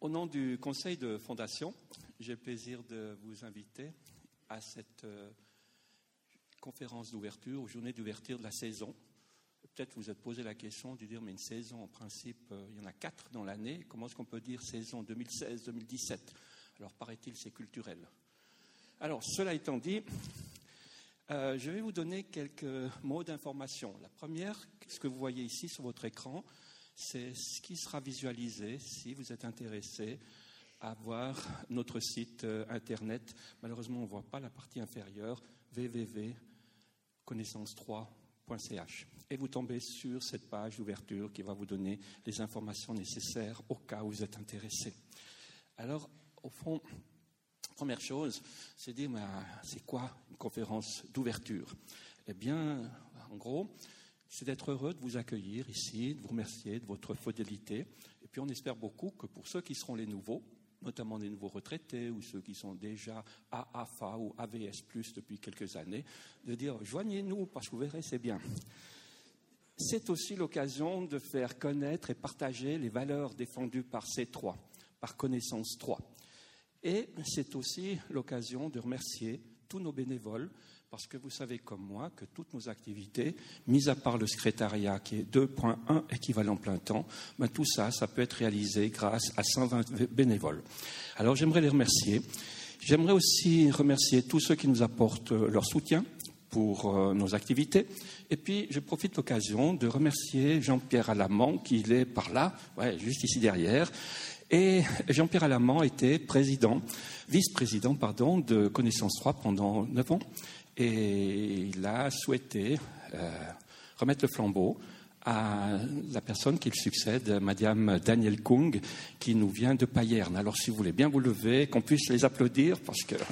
Au nom du conseil de fondation, j'ai le plaisir de vous inviter à cette euh, conférence d'ouverture, aux journées d'ouverture de la saison. Peut-être vous êtes posé la question de dire, mais une saison, en principe, euh, il y en a quatre dans l'année. Comment est-ce qu'on peut dire saison 2016-2017 Alors, paraît-il, c'est culturel. Alors, cela étant dit, euh, je vais vous donner quelques mots d'information. La première, ce que vous voyez ici sur votre écran, c'est ce qui sera visualisé si vous êtes intéressé à voir notre site euh, internet. Malheureusement, on ne voit pas la partie inférieure, www.connaissance3.ch. Et vous tombez sur cette page d'ouverture qui va vous donner les informations nécessaires au cas où vous êtes intéressé. Alors, au fond, première chose, c'est dire, c'est quoi une conférence d'ouverture? Eh bien, en gros, c'est d'être heureux de vous accueillir ici, de vous remercier de votre fidélité. Et puis on espère beaucoup que pour ceux qui seront les nouveaux, notamment les nouveaux retraités ou ceux qui sont déjà à AFA ou AVS, depuis quelques années, de dire joignez-nous parce que vous verrez, c'est bien. C'est aussi l'occasion de faire connaître et partager les valeurs défendues par ces trois, par connaissance 3. Et c'est aussi l'occasion de remercier tous nos bénévoles parce que vous savez comme moi que toutes nos activités, mis à part le secrétariat qui est 2.1 équivalent plein temps, ben tout ça, ça peut être réalisé grâce à 120 bénévoles. Alors j'aimerais les remercier. J'aimerais aussi remercier tous ceux qui nous apportent leur soutien pour euh, nos activités. Et puis, je profite de l'occasion de remercier Jean-Pierre Alamand, qui est par là, juste ici derrière. Et Jean-Pierre Alamand était président, vice-président, pardon, de Connaissance 3 pendant neuf ans et il a souhaité euh, remettre le flambeau à la personne qui le succède, Madame Daniel Kung, qui nous vient de Payerne. Alors, si vous voulez bien vous lever, qu'on puisse les applaudir, parce que.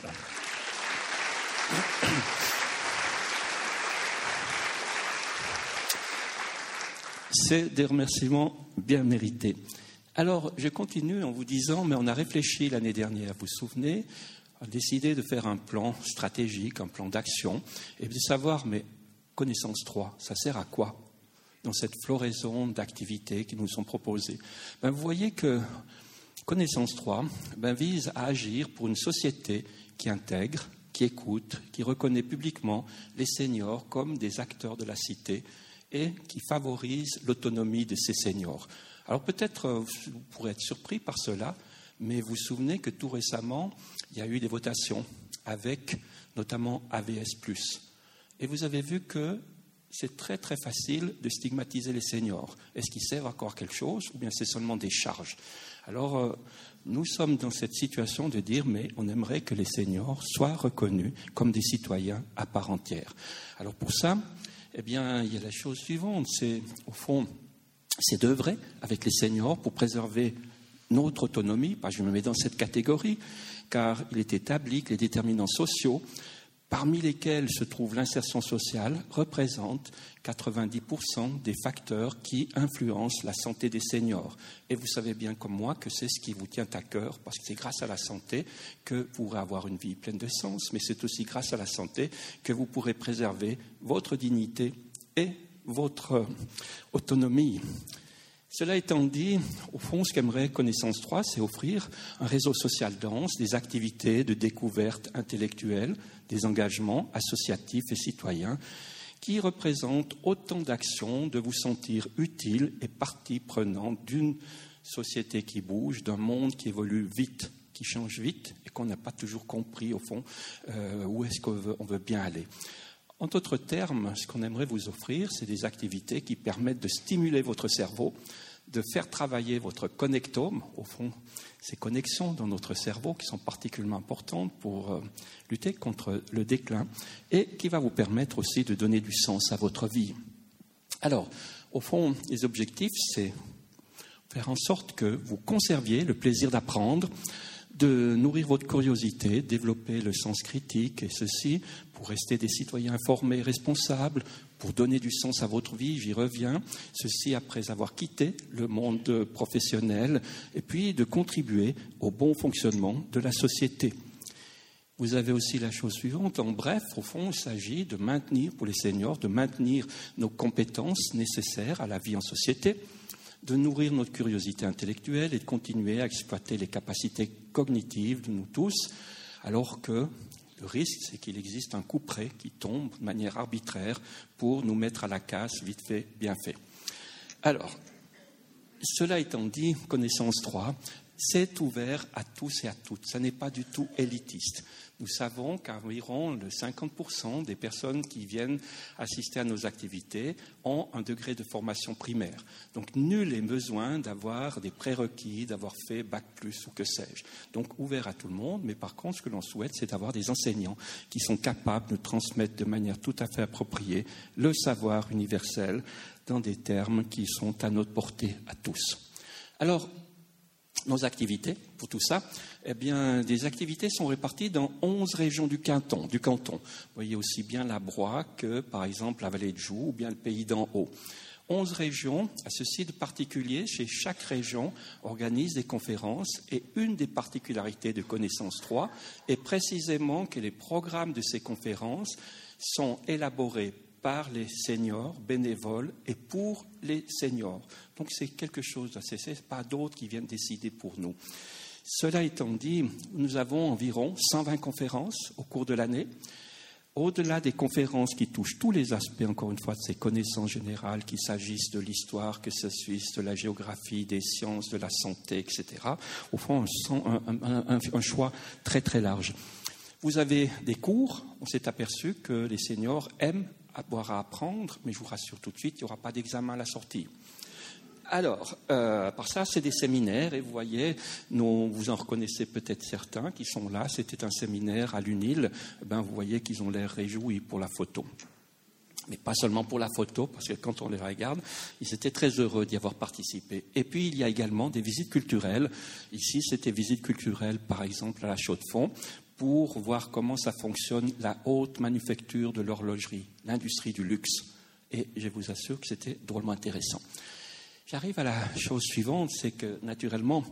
C'est des remerciements bien mérités. Alors, je continue en vous disant, mais on a réfléchi l'année dernière, vous vous souvenez, a décidé de faire un plan stratégique, un plan d'action, et de savoir, mais connaissance 3, ça sert à quoi dans cette floraison d'activités qui nous sont proposées? Ben, Vous voyez que connaissance 3 ben, vise à agir pour une société qui intègre, qui écoute, qui reconnaît publiquement les seniors comme des acteurs de la cité et qui favorise l'autonomie de ces seniors. Alors peut-être euh, vous pourrez être surpris par cela, mais vous vous souvenez que tout récemment, il y a eu des votations avec notamment AVS. Et vous avez vu que c'est très très facile de stigmatiser les seniors. Est-ce qu'ils servent encore quelque chose ou bien c'est seulement des charges? Alors, euh, nous sommes dans cette situation de dire, mais on aimerait que les seniors soient reconnus comme des citoyens à part entière. Alors pour ça, eh bien, il y a la chose suivante, c'est au fond, c'est d'œuvrer avec les seniors pour préserver notre autonomie, je me mets dans cette catégorie, car il est établi que les déterminants sociaux, parmi lesquels se trouve l'insertion sociale, représentent 90% des facteurs qui influencent la santé des seniors. Et vous savez bien comme moi que c'est ce qui vous tient à cœur, parce que c'est grâce à la santé que vous pourrez avoir une vie pleine de sens, mais c'est aussi grâce à la santé que vous pourrez préserver votre dignité et votre autonomie. Cela étant dit, au fond, ce qu'aimerait Connaissance 3, c'est offrir un réseau social dense, des activités de découverte intellectuelle, des engagements associatifs et citoyens qui représentent autant d'actions de vous sentir utile et partie prenante d'une société qui bouge, d'un monde qui évolue vite, qui change vite et qu'on n'a pas toujours compris, au fond, euh, où est-ce qu'on veut, veut bien aller. En d'autres termes, ce qu'on aimerait vous offrir, c'est des activités qui permettent de stimuler votre cerveau, de faire travailler votre connectome, au fond, ces connexions dans notre cerveau qui sont particulièrement importantes pour euh, lutter contre le déclin et qui va vous permettre aussi de donner du sens à votre vie. Alors, au fond, les objectifs, c'est faire en sorte que vous conserviez le plaisir d'apprendre, de nourrir votre curiosité, développer le sens critique, et ceci pour rester des citoyens informés, responsables, pour donner du sens à votre vie, j'y reviens, ceci après avoir quitté le monde professionnel, et puis de contribuer au bon fonctionnement de la société. Vous avez aussi la chose suivante, en bref, au fond, il s'agit de maintenir, pour les seniors, de maintenir nos compétences nécessaires à la vie en société, de nourrir notre curiosité intellectuelle et de continuer à exploiter les capacités cognitives de nous tous, alors que le risque, c'est qu'il existe un coup près qui tombe de manière arbitraire pour nous mettre à la casse, vite fait, bien fait. Alors, cela étant dit, connaissance 3, c'est ouvert à tous et à toutes. Ce n'est pas du tout élitiste. Nous savons qu'environ 50% des personnes qui viennent assister à nos activités ont un degré de formation primaire. Donc nul n'est besoin d'avoir des prérequis, d'avoir fait Bac plus ou que sais-je. Donc ouvert à tout le monde, mais par contre ce que l'on souhaite, c'est d'avoir des enseignants qui sont capables de transmettre de manière tout à fait appropriée le savoir universel dans des termes qui sont à notre portée à tous. Alors, nos activités pour tout ça, eh bien, des activités sont réparties dans 11 régions du canton. Du canton. Vous voyez aussi bien la Broye que, par exemple, la vallée de Joux ou bien le pays d'en haut. 11 régions, à ceci de particulier, chez chaque région, organise des conférences et une des particularités de Connaissance 3 est précisément que les programmes de ces conférences sont élaborés par les seniors bénévoles et pour les seniors. Donc c'est quelque chose ce pas d'autres qui viennent décider pour nous. Cela étant dit, nous avons environ 120 conférences au cours de l'année. Au-delà des conférences qui touchent tous les aspects, encore une fois, de ces connaissances générales, qu'il s'agisse de l'histoire, que ce soit de la géographie, des sciences, de la santé, etc., au fond, un, un choix très très large. Vous avez des cours, on s'est aperçu que les seniors aiment avoir à apprendre, mais je vous rassure tout de suite, il n'y aura pas d'examen à la sortie. Alors, euh, par ça, c'est des séminaires, et vous voyez, vous en reconnaissez peut-être certains qui sont là. C'était un séminaire à l'UNIL. Ben, vous voyez qu'ils ont l'air réjouis pour la photo. Mais pas seulement pour la photo, parce que quand on les regarde, ils étaient très heureux d'y avoir participé. Et puis, il y a également des visites culturelles. Ici, c'était visites culturelles, par exemple, à la Chaux-de-Fonds, pour voir comment ça fonctionne la haute manufacture de l'horlogerie, l'industrie du luxe. Et je vous assure que c'était drôlement intéressant. J'arrive à la chose suivante, c'est que naturellement,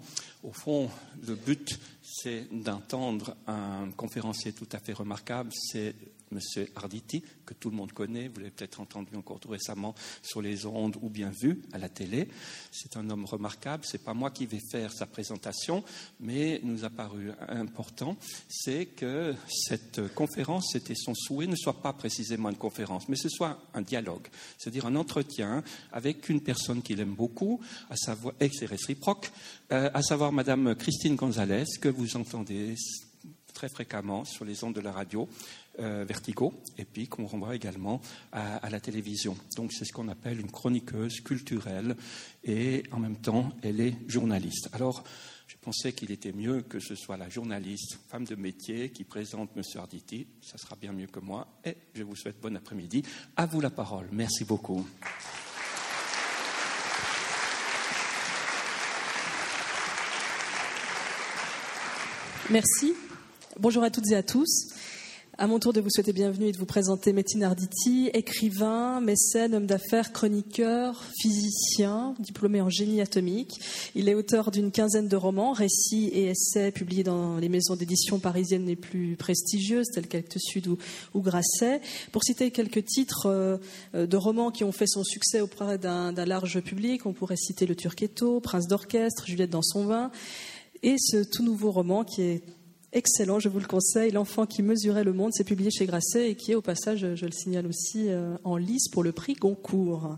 au fond, le but, c'est d'entendre un conférencier tout à fait remarquable, c'est M. Arditi, que tout le monde connaît, vous l'avez peut-être entendu encore tout récemment sur les ondes ou bien vu à la télé. C'est un homme remarquable. Ce n'est pas moi qui vais faire sa présentation, mais nous a paru important, c'est que cette conférence, c'était son souhait, ne soit pas précisément une conférence, mais ce soit un dialogue, c'est-à-dire un entretien avec une personne qu'il aime beaucoup, à savoir, et c'est réciproque, euh, à savoir Madame Christine Gonzalez, que vous entendez très fréquemment sur les ondes de la radio, euh, Vertigo, et puis qu'on renvoie également à, la télévision. Donc c'est ce qu'on appelle une chroniqueuse culturelle, et en même temps, elle est journaliste. Alors, je pensais qu'il était mieux que ce soit la journaliste, femme de métier, qui présente M. Arditi. Ça sera bien mieux que moi. Et je vous souhaite bon après-midi. À vous la parole. Merci beaucoup. Merci. Bonjour à toutes et à tous. À mon tour de vous souhaiter bienvenue et de vous présenter Metin Arditi, écrivain, mécène, homme d'affaires, chroniqueur, physicien, diplômé en génie atomique. Il est auteur d'une quinzaine de romans, récits et essais publiés dans les maisons d'édition parisiennes les plus prestigieuses, telles qu'Actes Sud ou, Grasset. Pour citer quelques titres euh, de romans qui ont fait son succès auprès d'un large public, on pourrait citer Le Turquetto, Prince d'orchestre, Juliette dans son vin, et ce tout nouveau roman qui est excellent, je vous le conseille. L'enfant qui mesurait le monde, c'est publié chez Grasset et qui est au passage, je le signale aussi, euh, en lice pour le prix Goncourt.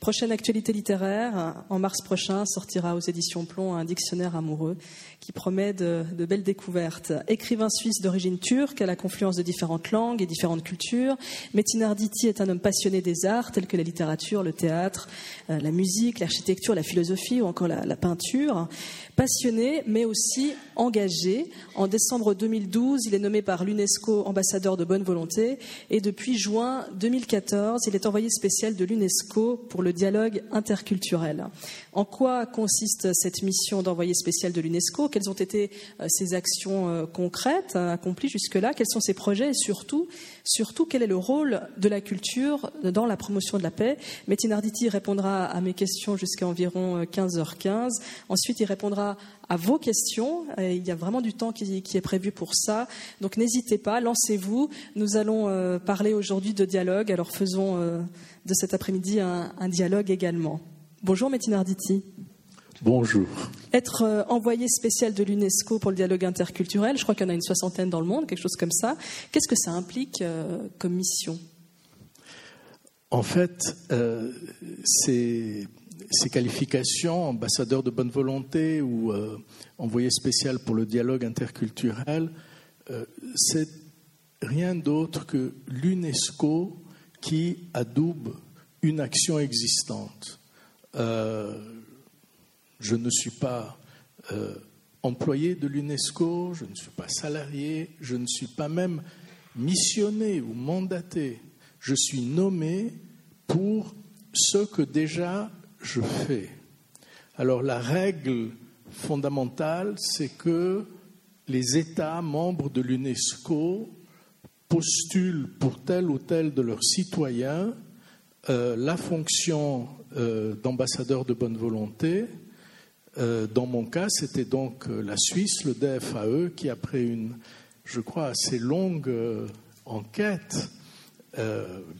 Prochaine actualité littéraire, en mars prochain sortira aux éditions Plomb un dictionnaire amoureux qui promet de, belles découvertes. Écrivain suisse d'origine turque, à la confluence de différentes langues et différentes cultures, Metin Arditi est un homme passionné des arts tels que la littérature, le théâtre, euh, la musique, l'architecture, la philosophie ou encore la, la peinture. Passionné, mais aussi engagé. En décembre 2012, il est nommé par l'UNESCO ambassadeur de bonne volonté et depuis juin 2014, il est envoyé spécial de l'UNESCO pour le dialogue interculturel. En quoi consiste cette mission d'envoyé spécial de l'UNESCO? Quelles ont été euh, ses actions euh, concrètes euh, accomplies jusque-là Quels sont ses projets et surtout, surtout quel est le rôle de la culture dans la promotion de la paix? Metin Arditi répondra à mes questions jusqu'à environ 15h15. Ensuite, il répondra à vos questions. Il y a vraiment du temps qui, est prévu pour ça. Donc n'hésitez pas, lancez-vous. Nous allons euh, parler aujourd'hui de dialogue. Alors faisons euh, de cet après-midi un, dialogue également. Bonjour Métine Arditi. Bonjour. Être euh, envoyé spécial de l'UNESCO pour le dialogue interculturel, je crois qu'il y en a une soixantaine dans le monde, quelque chose comme ça. Qu'est-ce que ça implique euh, comme mission? En fait, euh, ces, qualifications, ambassadeur de bonne volonté ou envoyé spécial pour le dialogue interculturel, c'est rien d'autre que l'UNESCO qui adoube une action existante. Euh, je ne suis pas euh, employé de l'UNESCO, je ne suis pas salarié, je ne suis pas même missionné ou mandaté. Je suis nommé pour ce que déjà je fais. Alors la règle fondamentale, c'est que les États membres de l'UNESCO postulent pour tel ou tel de leurs citoyens euh, la fonction euh, d'ambassadeur de bonne volonté. Euh, dans mon cas, c'était donc la Suisse, le DFAE, qui, après une, je crois, assez longue enquête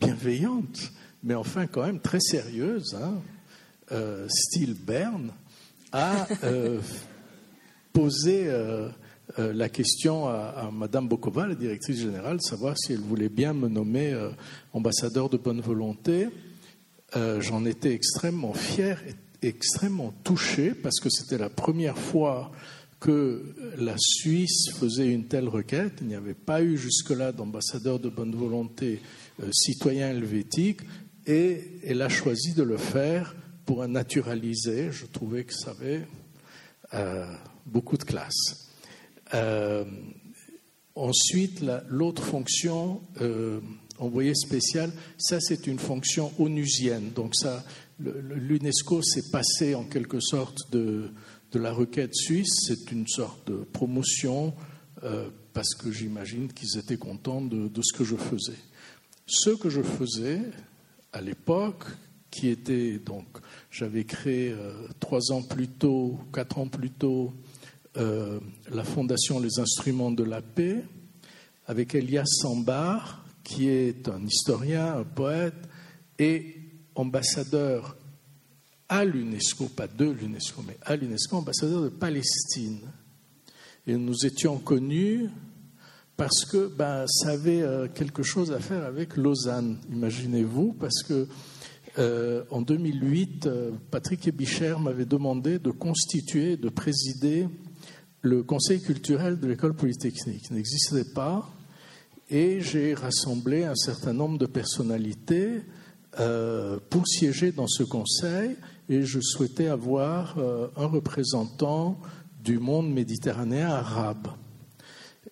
bienveillante, mais enfin quand même très sérieuse, hein, style Berne, a posé euh, la question à, Madame Bokova, la directrice générale, savoir si elle voulait bien me nommer euh, ambassadeur de bonne volonté. Euh, j'en étais extrêmement fier et extrêmement touché parce que c'était la première fois que la Suisse faisait une telle requête. Il n'y avait pas eu jusque-là d'ambassadeur de bonne volonté citoyen helvétique et elle a choisi de le faire pour un naturalisé. Je trouvais que ça avait beaucoup de classe. Euh, ensuite, l'autre fonction, euh, envoyé spécial, ça c'est une fonction onusienne. Donc ça, l'UNESCO s'est passé en quelque sorte de, la requête suisse. C'est une sorte de promotion euh, parce que j'imagine qu'ils étaient contents de, ce que je faisais. Ce que je faisais à l'époque, qui était donc, j'avais créé trois ans plus tôt, quatre ans plus tôt, euh, la Fondation Les Instruments de la Paix, avec Elias Sambar, qui est un historien, un poète et ambassadeur à l'UNESCO, pas de l'UNESCO, mais à l'UNESCO, ambassadeur de Palestine. Et nous étions connus parce que ben, ça avait euh, quelque chose à faire avec Lausanne, imaginez-vous, parce que euh, en 2008, Patrick Ebicher m'avait demandé de constituer, de présider le conseil culturel de l'école polytechnique n'existait pas et j'ai rassemblé un certain nombre de personnalités euh, pour siéger dans ce conseil et je souhaitais avoir euh, un représentant du monde méditerranéen arabe.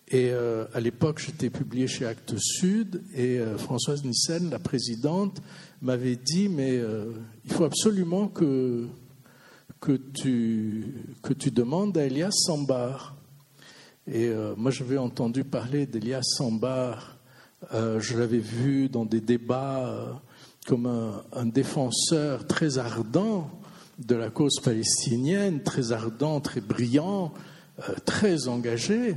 Et euh, à l'époque, j'étais publié chez Actes Sud et Françoise Nissen, la présidente, m'avait dit mais il faut absolument que que tu, que tu demandes à Elias Sambar. Et moi, j'avais entendu parler d'Elias Sambar. Je l'avais vu dans des débats comme un, défenseur très ardent de la cause palestinienne, très ardent, très brillant, très engagé.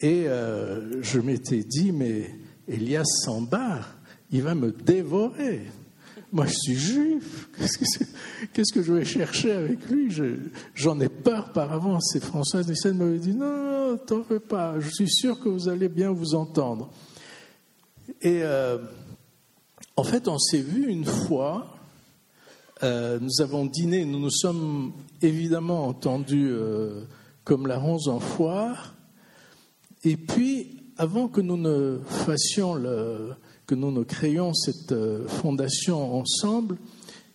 Et je m'étais dit, mais Elias Sambar, il va me dévorer. Moi, je suis juif. Qu'est-ce que je vais chercher avec lui? J'en ai peur par avance. Et Françoise Nissen m'avait dit Non, non, t'en fais pas. Je suis sûr que vous allez bien vous entendre. Et euh, en fait, on s'est vu une fois. Euh, nous avons dîné. Nous nous sommes évidemment entendus euh, comme la ronze en foire. Et puis, avant que nous ne fassions que nous nous créions cette euh, fondation ensemble,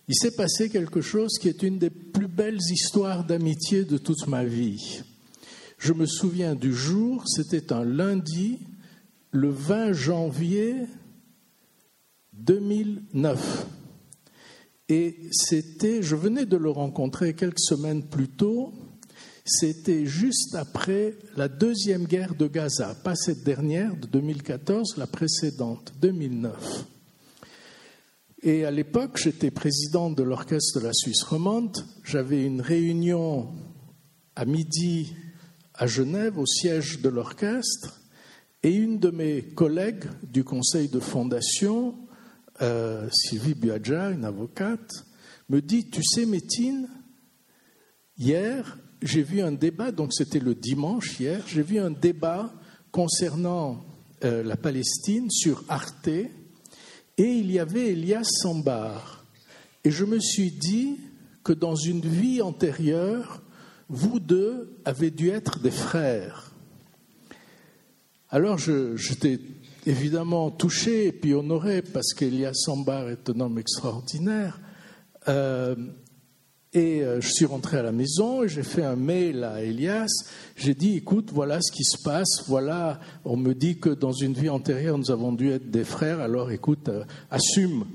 il s'est passé quelque chose qui est une des plus belles histoires d'amitié de toute ma vie. Je me souviens du jour, c'était un lundi, le 20 janvier 2009. Et c'était, je venais de le rencontrer quelques semaines plus tôt, c'était juste après la deuxième guerre de Gaza, pas cette dernière de 2014, la précédente, 2009. Et à l'époque, j'étais président de l'orchestre de la Suisse romande. J'avais une réunion à midi à Genève, au siège de l'orchestre, et une de mes collègues du conseil de fondation, euh, Sylvie Buadja, une avocate, me dit, tu sais, Métine, hier, j'ai vu un débat, donc c'était le dimanche hier, j'ai vu un débat concernant euh, la Palestine sur Arte, et il y avait Elias Sambar. Et je me suis dit que dans une vie antérieure, vous deux avez dû être des frères. Alors j'étais évidemment touché et puis honoré parce qu'Elias Sambar est un homme extraordinaire. Euh, et euh, je suis rentré à la maison j'ai fait un mail à Elias. J'ai dit, écoute, voilà ce qui se passe. Voilà, on me dit que dans une vie antérieure, nous avons dû être des frères. Alors, écoute, euh, assume.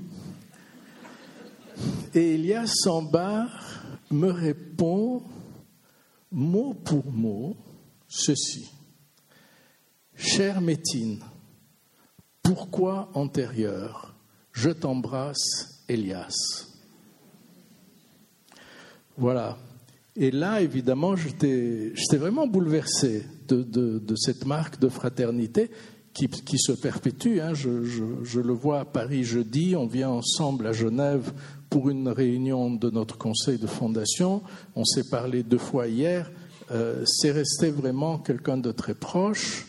Et Elias Sambar me répond mot pour mot ceci. Chère Métine, pourquoi antérieur Je t'embrasse, Elias? Voilà. Et là, évidemment, j'étais vraiment bouleversé de, cette marque de fraternité qui, se perpétue. Hein. Je, le vois à Paris jeudi, on vient ensemble à Genève pour une réunion de notre conseil de fondation. On s'est parlé deux fois hier. Euh, c'est resté vraiment quelqu'un de très proche.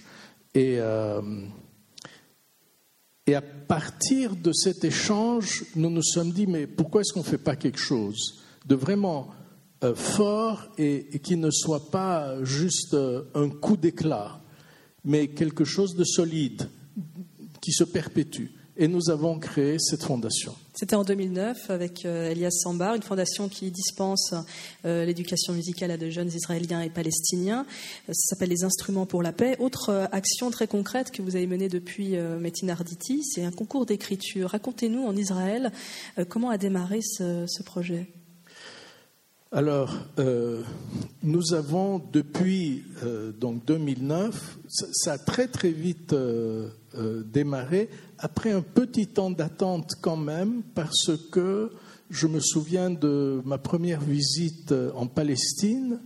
Et, euh, et à partir de cet échange, nous nous sommes dit, mais pourquoi est-ce qu'on ne fait pas quelque chose de vraiment euh, fort et, qui ne soit pas juste euh, un coup d'éclat, mais quelque chose de solide qui se perpétue? Et nous avons créé cette fondation. C'était en 2009 avec euh, Elias Sambar, une fondation qui dispense l'éducation musicale à de jeunes Israéliens et Palestiniens. Ça s'appelle les Instruments pour la paix. Autre action très concrète que vous avez menée depuis Metin Arditi, c'est un concours d'écriture. Racontez-nous en Israël comment a démarré ce projet. Alors, euh, nous avons depuis euh, donc 2009, ça, a très très vite euh, démarré, après un petit temps d'attente quand même, parce que je me souviens de ma première visite en Palestine,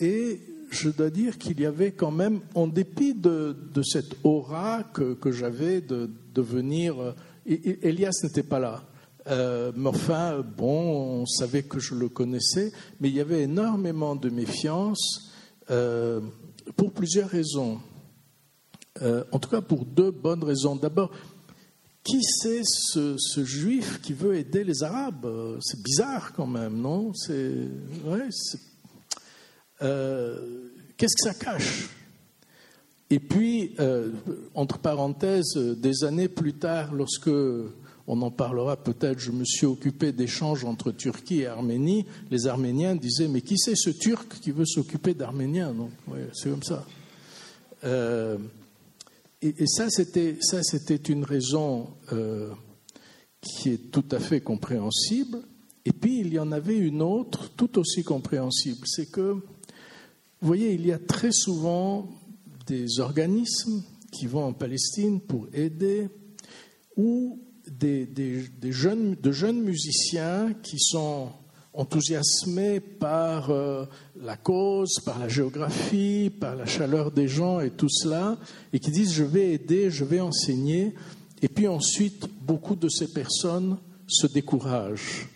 et je dois dire qu'il y avait quand même, en dépit de, cette aura que, j'avais de, venir, Elias n'était pas là, euh, mais enfin, bon, on savait que je le connaissais, mais il y avait énormément de méfiance euh, pour plusieurs raisons. Euh, en tout cas, pour deux bonnes raisons. D'abord, qui c'est ce, juif qui veut aider les Arabes? C'est bizarre quand même, non? C'est Qu'est-ce que ça cache? Et puis, entre parenthèses, des années plus tard, lorsque on en parlera peut-être, je me suis occupé d'échanges entre Turquie et Arménie. Les Arméniens disaient, mais qui c'est ce Turc qui veut s'occuper d'Arméniens? Donc, c'est comme ça. Euh, et, ça, c'était, ça, c'était une raison euh, qui est tout à fait compréhensible. Et puis, il y en avait une autre, tout aussi compréhensible. C'est que, vous voyez, il y a très souvent des organismes qui vont en Palestine pour aider ou des, jeunes, de jeunes musiciens qui sont enthousiasmés par euh, la cause, par la géographie, par la chaleur des gens et tout cela, et qui disent je vais aider, je vais enseigner, et puis ensuite beaucoup de ces personnes se découragent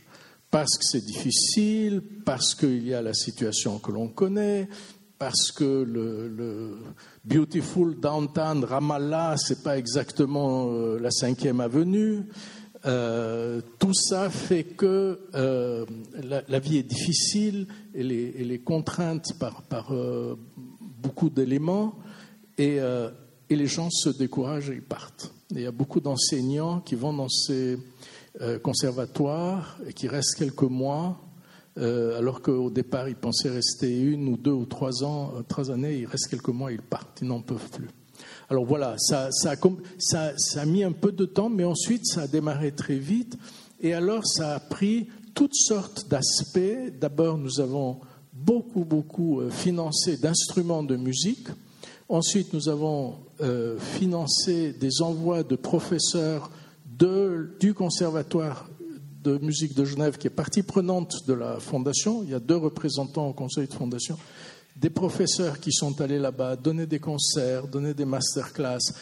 parce que c'est difficile, parce qu'il y a la situation que l'on connaît, parce que le, Beautiful Downtown Ramallah, c'est pas exactement euh, la cinquième avenue. Euh, tout ça fait que euh, la, vie est difficile, elle est, contrainte par, par beaucoup d'éléments et, et, les gens se découragent et ils partent. il y a beaucoup d'enseignants qui vont dans ces conservatoires et qui restent quelques mois euh, alors qu'au départ, ils pensaient rester une ou deux ou trois ans, euh, trois années, il reste quelques mois, ils partent, ils n'en peuvent plus. Alors voilà, ça, ça, a mis un peu de temps, mais ensuite ça a démarré très vite. Et alors ça a pris toutes sortes d'aspects. D'abord, nous avons beaucoup, beaucoup euh, financé d'instruments de musique. Ensuite, nous avons financé des envois de professeurs du conservatoire de musique de Genève, qui est partie prenante de la fondation. Il y a deux représentants au conseil de fondation. Des professeurs qui sont allés là-bas donner des concerts, donner des masterclass,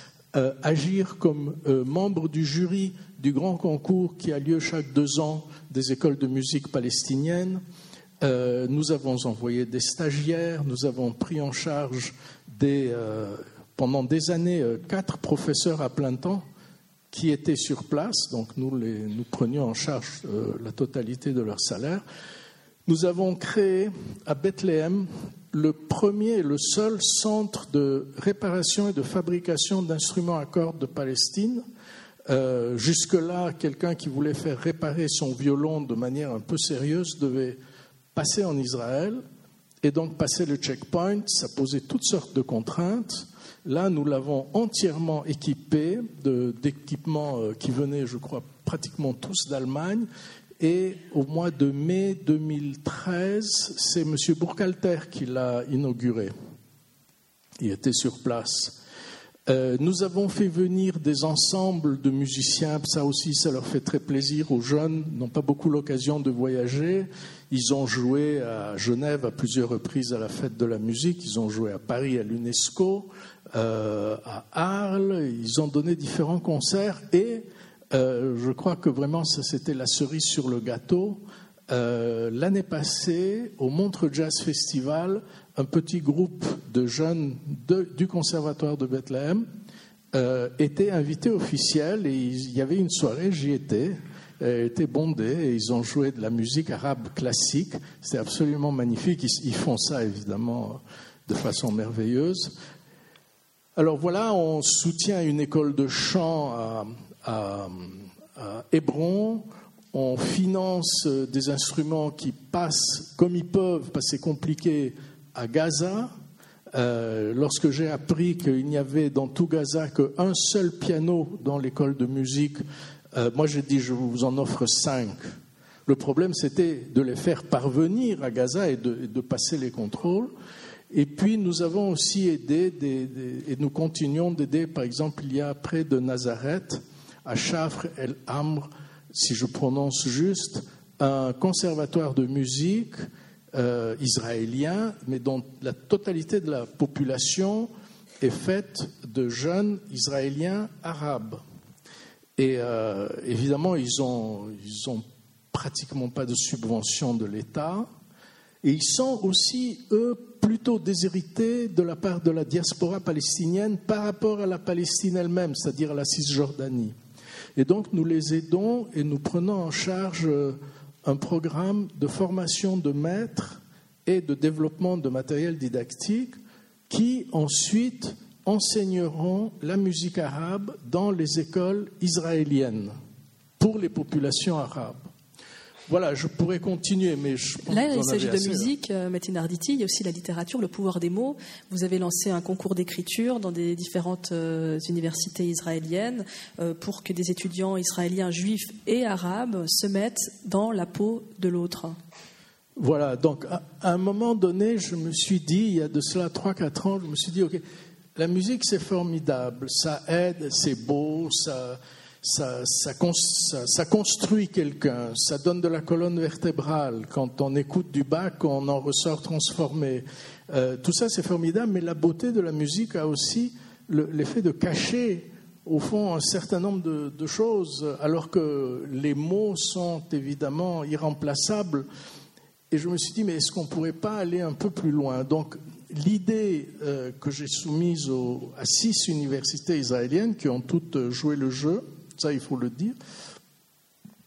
agir comme membre du jury du grand concours qui a lieu chaque deux ans des écoles de musique palestiniennes. nous avons envoyé des stagiaires, nous avons pris en charge pendant des années quatre professeurs à plein temps qui étaient sur place, donc nous prenions en charge la totalité de leur salaire. Nous avons créé à Bethléem le premier et le seul centre de réparation et de fabrication d'instruments à cordes de Palestine. Euh, jusque-là, quelqu'un qui voulait faire réparer son violon de manière un peu sérieuse devait passer en Israël et donc passer le checkpoint. Ça posait toutes sortes de contraintes. Là, nous l'avons entièrement équipé d'équipements euh, qui venaient, je crois, pratiquement tous d'Allemagne et au mois de mai 2013, c'est M. Bourcalter qui l'a inauguré. Il était sur place. Euh, nous avons fait venir des ensembles de musiciens, ça aussi, ça leur fait très plaisir aux jeunes, n'ont pas beaucoup l'occasion de voyager. Ils ont joué à Genève à plusieurs reprises à la fête de la musique, ils ont joué à Paris à l'UNESCO, euh, à Arles, ils ont donné différents concerts et euh, je crois que vraiment, ça c'était la cerise sur le gâteau. Euh, l'année passée, au Montre Jazz Festival, un petit groupe de jeunes du Conservatoire de Bethléem euh, était invité officiel et il y avait une soirée, j'y étais, était bondé et ils ont joué de la musique arabe classique. C'est absolument magnifique. Ils, ils, font ça évidemment de façon merveilleuse. Alors voilà, on soutient une école de chant à, à, Hébron. On finance des instruments qui passent comme ils peuvent, parce que c'est compliqué, à Gaza. Euh, lorsque j'ai appris qu'il n'y avait dans tout Gaza qu'un seul piano dans l'école de musique, euh, moi j'ai dit je vous en offre cinq. Le problème c'était de les faire parvenir à Gaza et de, passer les contrôles. Et puis nous avons aussi aidé, et nous continuons d'aider, par exemple, il y a près de Nazareth, à Chafre El Amr, si je prononce juste, un conservatoire de musique euh, israélien, mais dont la totalité de la population est faite de jeunes Israéliens arabes. Et euh, évidemment, ils n'ont ils ont pratiquement pas de subvention de l'État. Et ils sont aussi, eux, plutôt déshérités de la part de la diaspora palestinienne par rapport à la Palestine elle-même, c'est-à-dire à la Cisjordanie. Et donc nous les aidons et nous prenons en charge euh, un programme de formation de maîtres et de développement de matériel didactique qui ensuite enseigneront la musique arabe dans les écoles israéliennes pour les populations arabes. Voilà, je pourrais continuer, mais je Là, il s'agit de musique, euh, Mathilde Arditi, il y a aussi la littérature, le pouvoir des mots. Vous avez lancé un concours d'écriture dans des différentes euh, universités israéliennes euh, pour que des étudiants israéliens, juifs et arabes se mettent dans la peau de l'autre. Voilà, donc à, un moment donné, je me suis dit, il y a de cela 3-4 ans, je me suis dit, OK, la musique c'est formidable, ça aide, c'est beau, ça ça, construit quelqu'un, ça donne de la colonne vertébrale. Quand on écoute du Bach, on en ressort transformé. Euh, tout ça, c'est formidable, mais la beauté de la musique a aussi l'effet de cacher, au fond, un certain nombre de, choses, alors que les mots sont évidemment irremplaçables. Et je me suis dit, mais est-ce qu'on ne pourrait pas aller un peu plus loin? Donc, l'idée euh, que j'ai soumise à six universités israéliennes qui ont toutes joué le jeu, ça il faut le dire,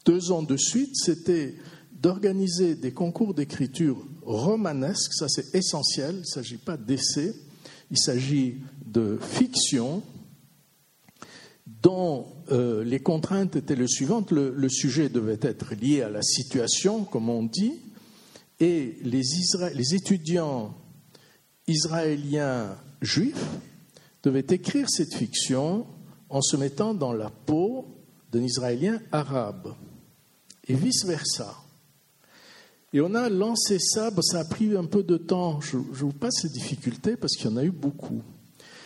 deux ans de suite, c'était d'organiser des concours d'écriture romanesques, ça c'est essentiel, il ne s'agit pas d'essai, il s'agit de fiction dont euh, les contraintes étaient les suivantes, le, sujet devait être lié à la situation, comme on dit, et les étudiants israéliens juifs devaient écrire cette fiction en se mettant dans la peau d'un Israélien arabe, et vice-versa. Et on a lancé ça, ça a pris un peu de temps, je, vous passe ces difficultés parce qu'il y en a eu beaucoup.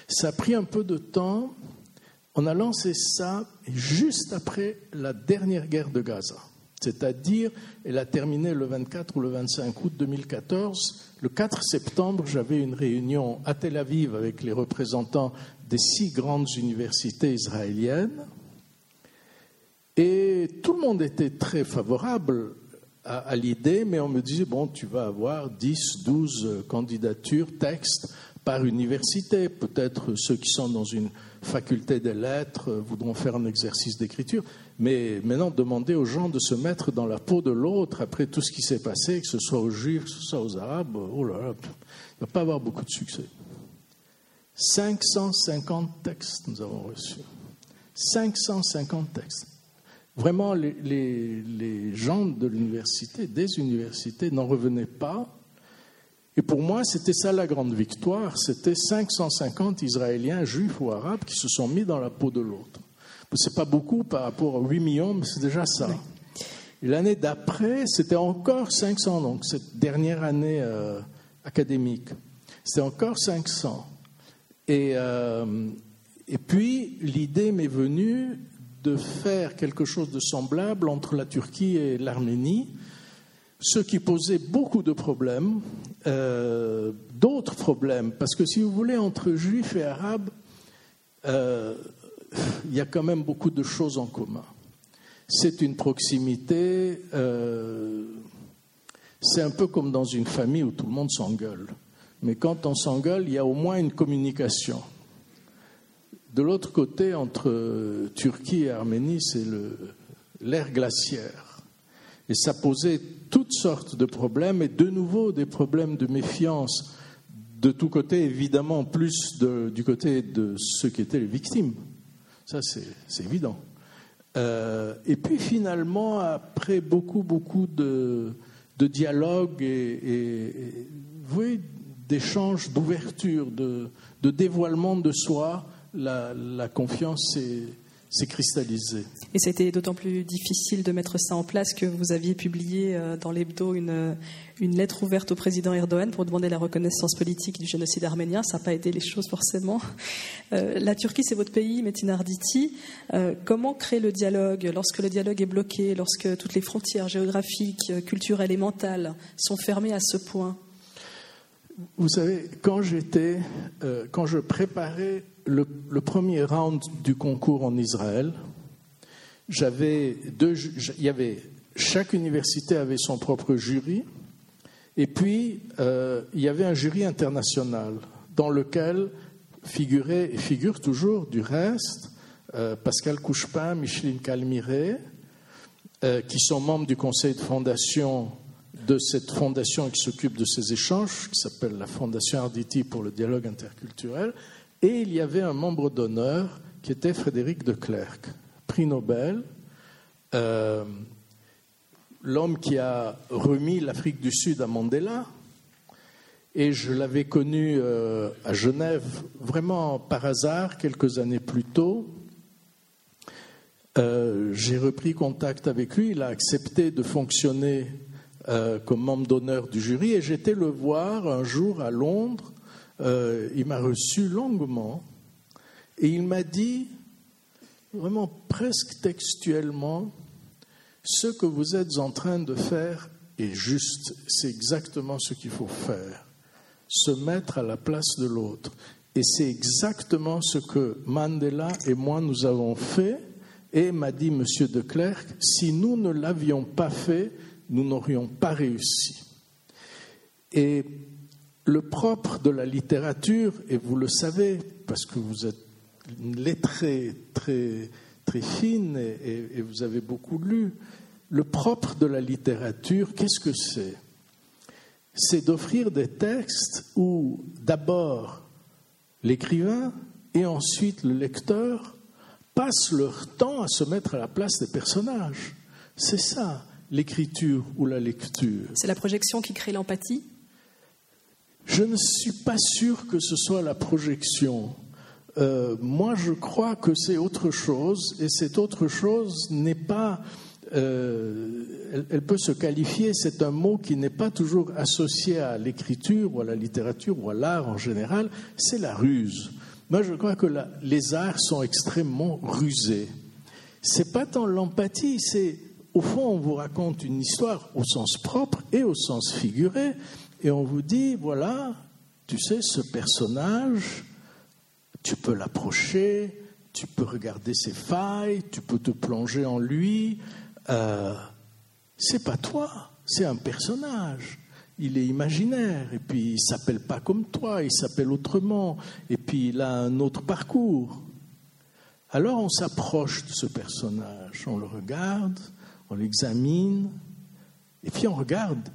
Ça a pris un peu de temps, on a lancé ça juste après la dernière guerre de Gaza. C'est-à-dire, elle a terminé le 24 ou le 25 août 2014. Le 4 septembre, j'avais une réunion à Tel Aviv avec les représentants des six grandes universités israéliennes. Et tout le monde était très favorable à, l'idée, mais on me disait, bon, tu vas avoir 10, 12 candidatures, textes par université. Peut-être ceux qui sont dans une faculté des lettres voudront faire un exercice d'écriture. Mais maintenant, demander aux gens de se mettre dans la peau de l'autre après tout ce qui s'est passé, que ce soit aux Juifs, que ce soit aux Arabes, oh là là, il ne va pas avoir beaucoup de succès. 550 textes nous avons reçus. 550 textes. Vraiment, les, les gens de l'université, des universités, n'en revenaient pas. Et pour moi, c'était ça la grande victoire. C'était 550 Israéliens, juifs ou arabes, qui se sont mis dans la peau de l'autre. Ce n'est pas beaucoup par rapport à 8 millions, mais c'est déjà ça. Et l'année d'après, c'était encore 500, donc cette dernière année euh, académique. C'était encore 500. Et, euh, et puis, l'idée m'est venue de faire quelque chose de semblable entre la Turquie et l'Arménie, ce qui posait beaucoup de problèmes, euh, d'autres problèmes, parce que si vous voulez, entre juifs et arabes, euh, il y a quand même beaucoup de choses en commun. C'est une proximité, c'est un peu comme dans une famille où tout le monde s'engueule. Mais quand on s'engueule, il y a au moins une communication. De l'autre côté, entre Turquie et Arménie, c'est l'ère glaciaire. Et ça posait toutes sortes de problèmes, et de nouveau des problèmes de méfiance de tous côtés, évidemment, plus du côté de ceux qui étaient les victimes. Ça, c'est évident. Euh, et puis finalement, après beaucoup, beaucoup de, de dialogues et, et, vous voyez, d'échange, d'ouverture, de, dévoilement de soi, la, confiance s'est cristallisée. Et été d'autant plus difficile de mettre ça en place que vous aviez publié euh, dans l'hebdo une, lettre ouverte au président Erdogan pour demander la reconnaissance politique du génocide arménien. Ça n'a pas aidé les choses forcément. Euh, la Turquie, c'est votre pays, Metin Arditi. Euh, comment créer le dialogue lorsque le dialogue est bloqué, lorsque toutes les frontières géographiques, culturelles et mentales sont fermées à ce point? Vous savez, quand j'étais, euh, quand je préparais le, premier round du concours en Israël, j'avais deux, il y avait chaque université avait son propre jury, et puis euh, il y avait un jury international dans lequel figuraient et figurent toujours du reste euh, Pascal Couchepin, Micheline Calmiré, qui sont membres du conseil de fondation de cette fondation qui s'occupe de ces échanges, qui s'appelle la Fondation Arditi pour le dialogue interculturel, et il y avait un membre d'honneur qui était Frédéric de Klerk, prix Nobel, euh, l'homme qui a remis l'Afrique du Sud à Mandela. Et je l'avais connu euh, à Genève vraiment par hasard quelques années plus tôt. Euh, j'ai repris contact avec lui, il a accepté de fonctionner euh, comme membre d'honneur du jury et j'étais le voir un jour à Londres. Euh, il m'a reçu longuement et il m'a dit, vraiment presque textuellement, ce que vous êtes en train de faire est juste, c'est exactement ce qu'il faut faire, se mettre à la place de l'autre. Et c'est exactement ce que Mandela et moi nous avons fait. Et m'a dit M. de Klerk, si nous ne l'avions pas fait, nous n'aurions pas réussi. Et le propre de la littérature, et vous le savez, parce que vous êtes une lettrée très, très fine et, et vous avez beaucoup lu, le propre de la littérature, qu'est-ce que c'est? C'est d'offrir des textes où d'abord l'écrivain et ensuite le lecteur passent leur temps à se mettre à la place des personnages. C'est ça l'écriture ou la lecture. C'est la projection qui crée l'empathie Je ne suis pas sûr que ce soit la projection. Euh, moi, je crois que c'est autre chose, et cette autre chose n'est pas. Euh, elle, peut se qualifier, c'est un mot qui n'est pas toujours associé à l'écriture ou à la littérature ou à l'art en général, c'est la ruse. Moi, je crois que les arts sont extrêmement rusés. C'est pas tant l'empathie, c'est au fond, on vous raconte une histoire au sens propre et au sens figuré, et on vous dit, voilà, tu sais, ce personnage, tu peux l'approcher, tu peux regarder ses failles, tu peux te plonger en lui. Euh, c'est pas toi, c'est un personnage. Il est imaginaire, et puis il s'appelle pas comme toi, il s'appelle autrement, et puis il a un autre parcours. Alors on s'approche de ce personnage, on le regarde, on l'examine, et puis on regarde,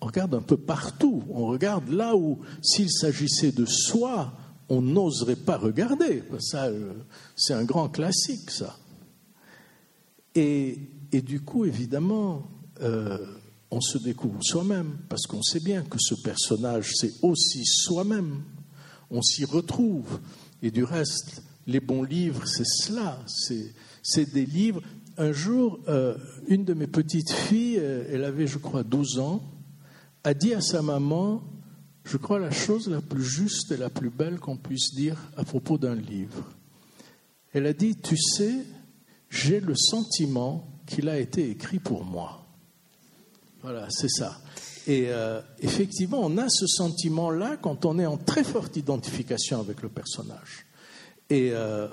on regarde un peu partout, on regarde là où, s'il s'agissait de soi, on n'oserait pas regarder. Ça, euh, c'est un grand classique, ça. Et, du coup, évidemment, euh, on se découvre soi-même, parce qu'on sait bien que ce personnage, c'est aussi soi-même. On s'y retrouve. Et du reste, les bons livres, c'est cela. C'est des livres. Un jour, euh, une de mes petites filles, elle avait, je crois, 12 ans, a dit à sa maman, je crois, la chose la plus juste et la plus belle qu'on puisse dire à propos d'un livre. Elle a dit, tu sais, j'ai le sentiment qu'il a été écrit pour moi. Voilà, c'est ça. Et euh, effectivement, on a ce sentiment-là quand on est en très forte identification avec le personnage. Et, euh,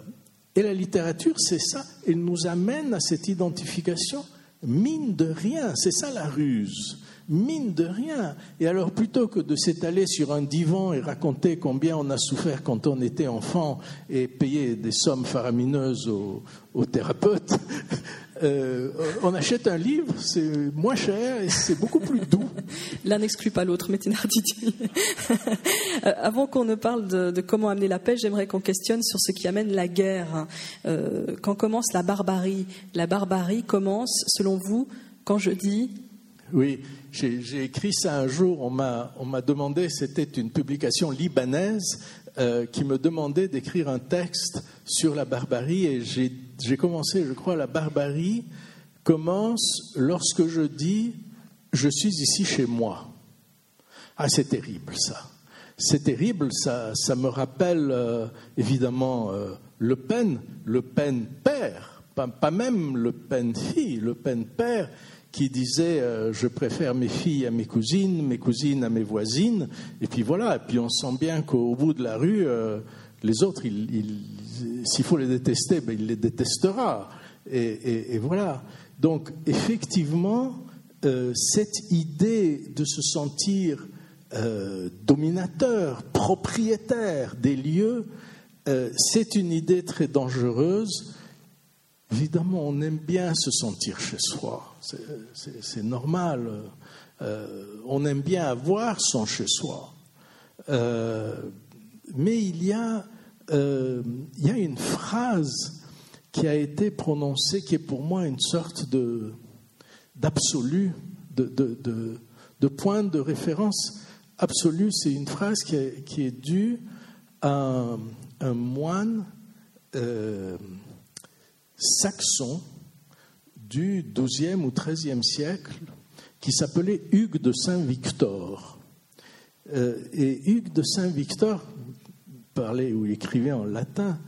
et la littérature, c'est ça. Elle nous amène à cette identification, mine de rien. C'est ça la ruse mine de rien. Et alors, plutôt que de s'étaler sur un divan et raconter combien on a souffert quand on était enfant et payer des sommes faramineuses aux, thérapeutes, euh, on achète un livre, c'est moins cher et c'est beaucoup plus doux. L'un n'exclut pas l'autre, mais dit euh, Avant qu'on ne parle de, comment amener la paix, j'aimerais qu'on questionne sur ce qui amène la guerre. Euh, quand commence la barbarie La barbarie commence, selon vous, quand je dis oui, j'ai écrit ça un jour, on m'a demandé, c'était une publication libanaise euh, qui me demandait d'écrire un texte sur la barbarie et j'ai commencé, je crois, la barbarie commence lorsque je dis je suis ici chez moi. Ah, c'est terrible ça. C'est terrible, ça, ça me rappelle euh, évidemment euh, Le Pen, Le Pen père, pas, pas même Le Pen fille, Le Pen père qui disait euh, je préfère mes filles à mes cousines, mes cousines à mes voisines, et puis voilà, et puis on sent bien qu'au bout de la rue, euh, les autres, s'il faut les détester, ben, il les détestera. Et, voilà. Donc effectivement, euh, cette idée de se sentir dominateur, propriétaire des lieux, c'est une idée très dangereuse Évidemment, on aime bien se sentir chez soi, c'est normal. Euh, on aime bien avoir son chez-soi. Euh, mais il y, a, euh, il y a une phrase qui a été prononcée qui est pour moi une sorte d'absolu, de, point de référence absolu. C'est une phrase qui est due à un, moine saxon du XIIe ou XIIIe siècle qui s'appelait Hugues de Saint-Victor. Euh, et Hugues de Saint-Victor parlait ou écrivait en latin.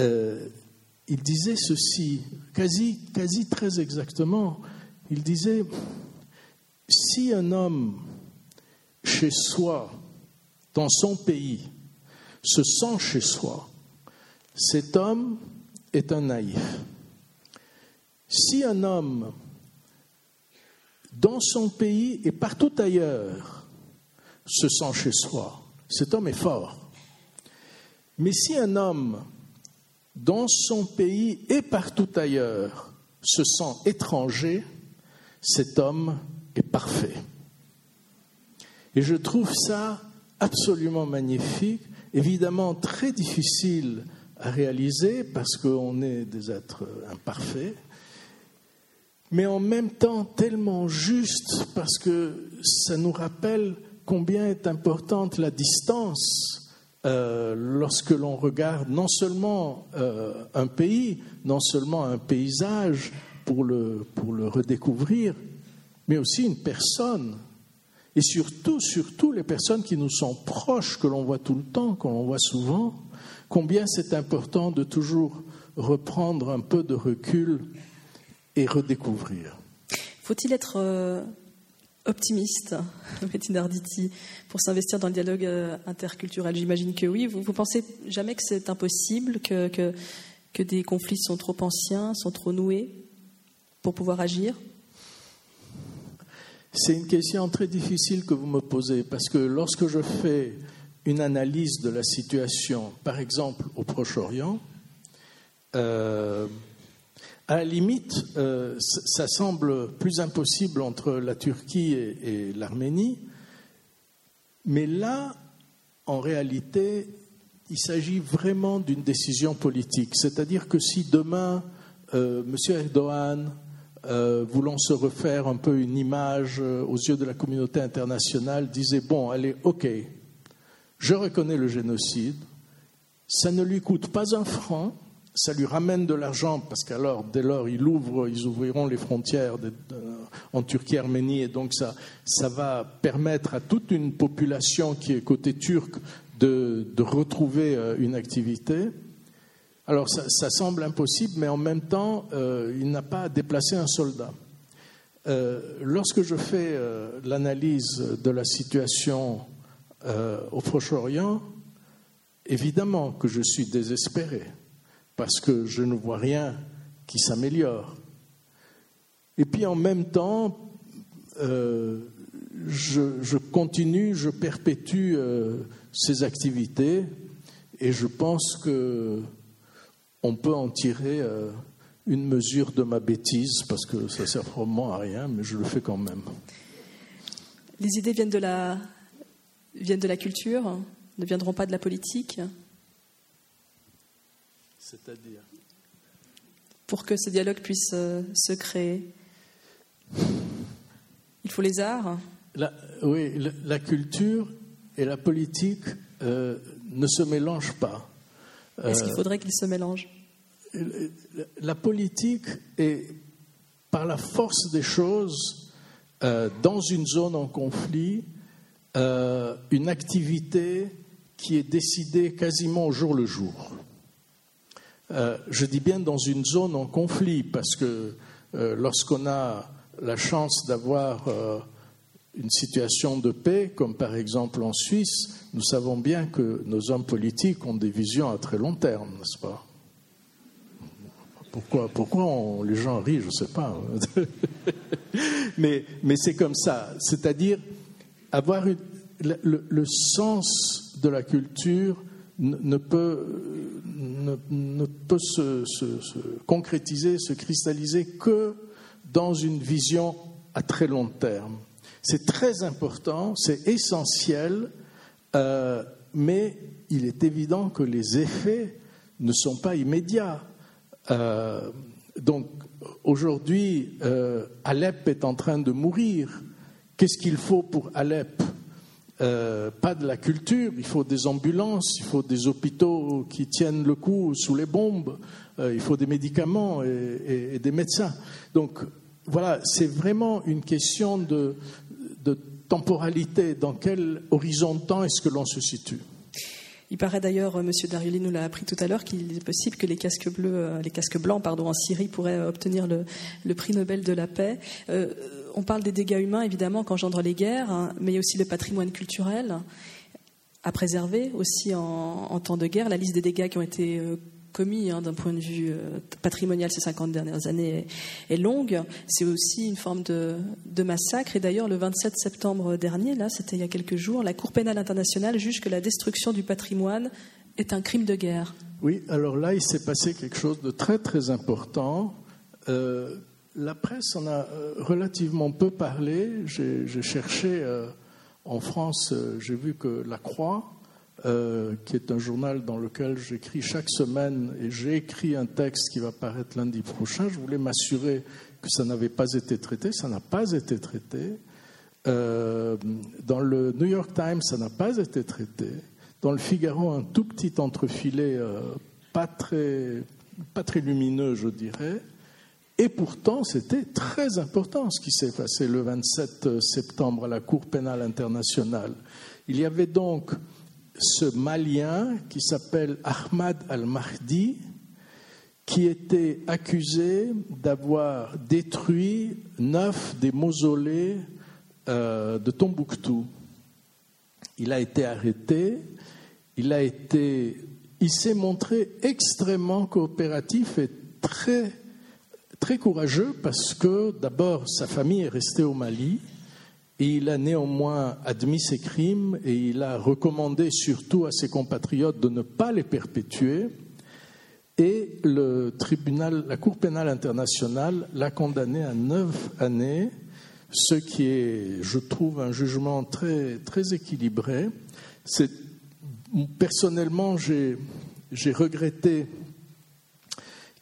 Euh, il disait ceci, quasi, quasi très exactement. Il disait si un homme chez soi, dans son pays, se sent chez soi, cet homme est un naïf. Si un homme, dans son pays et partout ailleurs, se sent chez soi, cet homme est fort. Mais si un homme, dans son pays et partout ailleurs, se sent étranger, cet homme est parfait. Et je trouve ça absolument magnifique, évidemment très difficile à réaliser parce qu'on est des êtres imparfaits, mais en même temps tellement juste parce que ça nous rappelle combien est importante la distance euh, lorsque l'on regarde non seulement euh, un pays, non seulement un paysage pour le, pour le redécouvrir, mais aussi une personne. Et surtout, surtout les personnes qui nous sont proches, que l'on voit tout le temps, que l'on voit souvent, combien c'est important de toujours reprendre un peu de recul et redécouvrir. Faut-il être euh, optimiste, Bettina Arditi, pour s'investir dans le dialogue euh, interculturel? J'imagine que oui. Vous, vous pensez jamais que c'est impossible, que, que, que des conflits sont trop anciens, sont trop noués pour pouvoir agir? C'est une question très difficile que vous me posez, parce que lorsque je fais une analyse de la situation, par exemple au Proche-Orient, euh, à la limite, euh, ça semble plus impossible entre la Turquie et, l'Arménie, mais là, en réalité, il s'agit vraiment d'une décision politique. C'est-à-dire que si demain, euh, M. Erdogan, voulant se refaire un peu une image aux yeux de la communauté internationale, disait, bon, allez, ok, je reconnais le génocide, ça ne lui coûte pas un franc, ça lui ramène de l'argent parce qu'alors, dès lors, ils ouvrent, ils ouvriront les frontières en Turquie-Arménie et donc ça, va permettre à toute une population qui est côté turc de, retrouver euh, une activité. Alors ça, semble impossible, mais en même temps, euh, il n'a pas à déplacer un soldat. Euh, lorsque je fais l'analyse de la situation au Proche-Orient, évidemment que je suis désespéré parce que je ne vois rien qui s'améliore. Et puis en même temps, euh, je, continue, je perpétue euh, ces activités et je pense que on peut en tirer euh, une mesure de ma bêtise parce que ça sert probablement à rien, mais je le fais quand même. Les idées viennent de la, viennent de la culture, ne viendront pas de la politique. C'est-à-dire Pour que ce dialogue puisse euh, se créer, il faut les arts. Oui, la, culture et la politique euh, ne se mélangent pas. Est-ce qu'il euh, faudrait qu'ils se mélangent? La politique est, par la force des choses, dans une zone en conflit, une activité qui est décidée quasiment au jour le jour. Euh, je dis bien dans une zone en conflit, parce que euh, lorsqu'on a la chance d'avoir euh, une situation de paix, comme par exemple en Suisse, nous savons bien que nos hommes politiques ont des visions à très long terme, n'est-ce pas? Pourquoi, pourquoi les gens rient, je ne sais pas. mais, mais c'est comme ça. C'est-à-dire avoir le, sens de la culture ne peut, ne, peut se, concrétiser, se cristalliser que dans une vision à très long terme. C'est très important, c'est essentiel, euh, mais il est évident que les effets ne sont pas immédiats. Euh, donc aujourd'hui, euh, Alep est en train de mourir. Qu'est-ce qu'il faut pour Alep? Euh, pas de la culture, il faut des ambulances, il faut des hôpitaux qui tiennent le coup sous les bombes, euh, il faut des médicaments et, des médecins. Donc voilà, c'est vraiment une question de, temporalité. Dans quel horizon de temps est-ce que l'on se situe? Il paraît d'ailleurs, M. Darioli nous l'a appris tout à l'heure, qu'il est possible que les casques bleus, euh, les casques blancs, pardon, en Syrie pourraient obtenir le, prix Nobel de la paix on parle des dégâts humains, évidemment, qu'engendrent les guerres, hein, mais il y a aussi le patrimoine culturel à préserver aussi en, temps de guerre. La liste des dégâts qui ont été euh, commis hein, d'un point de vue euh, patrimonial ces 50 dernières années est, longue. C'est aussi une forme de, massacre. Et d'ailleurs, le 27 septembre dernier, là, c'était il y a quelques jours, la Cour pénale internationale juge que la destruction du patrimoine est un crime de guerre. Oui, alors là, il s'est passé quelque chose de très très important. Euh, la presse en a euh, relativement peu parlé. J'ai cherché euh, en France, euh, j'ai vu que La Croix, qui est un journal dans lequel j'écris chaque semaine, et j'ai écrit un texte qui va paraître lundi prochain, je voulais m'assurer que ça n'avait pas été traité. Ça n'a pas été traité. dans le New York Times, ça n'a pas été traité. Dans le Figaro, un tout petit entrefilet, pas très, pas très lumineux, je dirais. Et pourtant, c'était très important ce qui s'est passé le 27 septembre à la Cour pénale internationale. Il y avait donc ce Malien qui s'appelle Ahmad al-Mahdi, qui était accusé d'avoir détruit neuf des mausolées euh, de Tombouctou. Il a été arrêté, il a été, il s'est montré extrêmement coopératif et très, très courageux parce que d'abord sa famille est restée au Mali et il a néanmoins admis ses crimes et il a recommandé surtout à ses compatriotes de ne pas les perpétuer. Et le tribunal, la Cour pénale internationale l'a condamné à neuf années, ce qui est, je trouve, un jugement très, très équilibré. Personnellement, j'ai regretté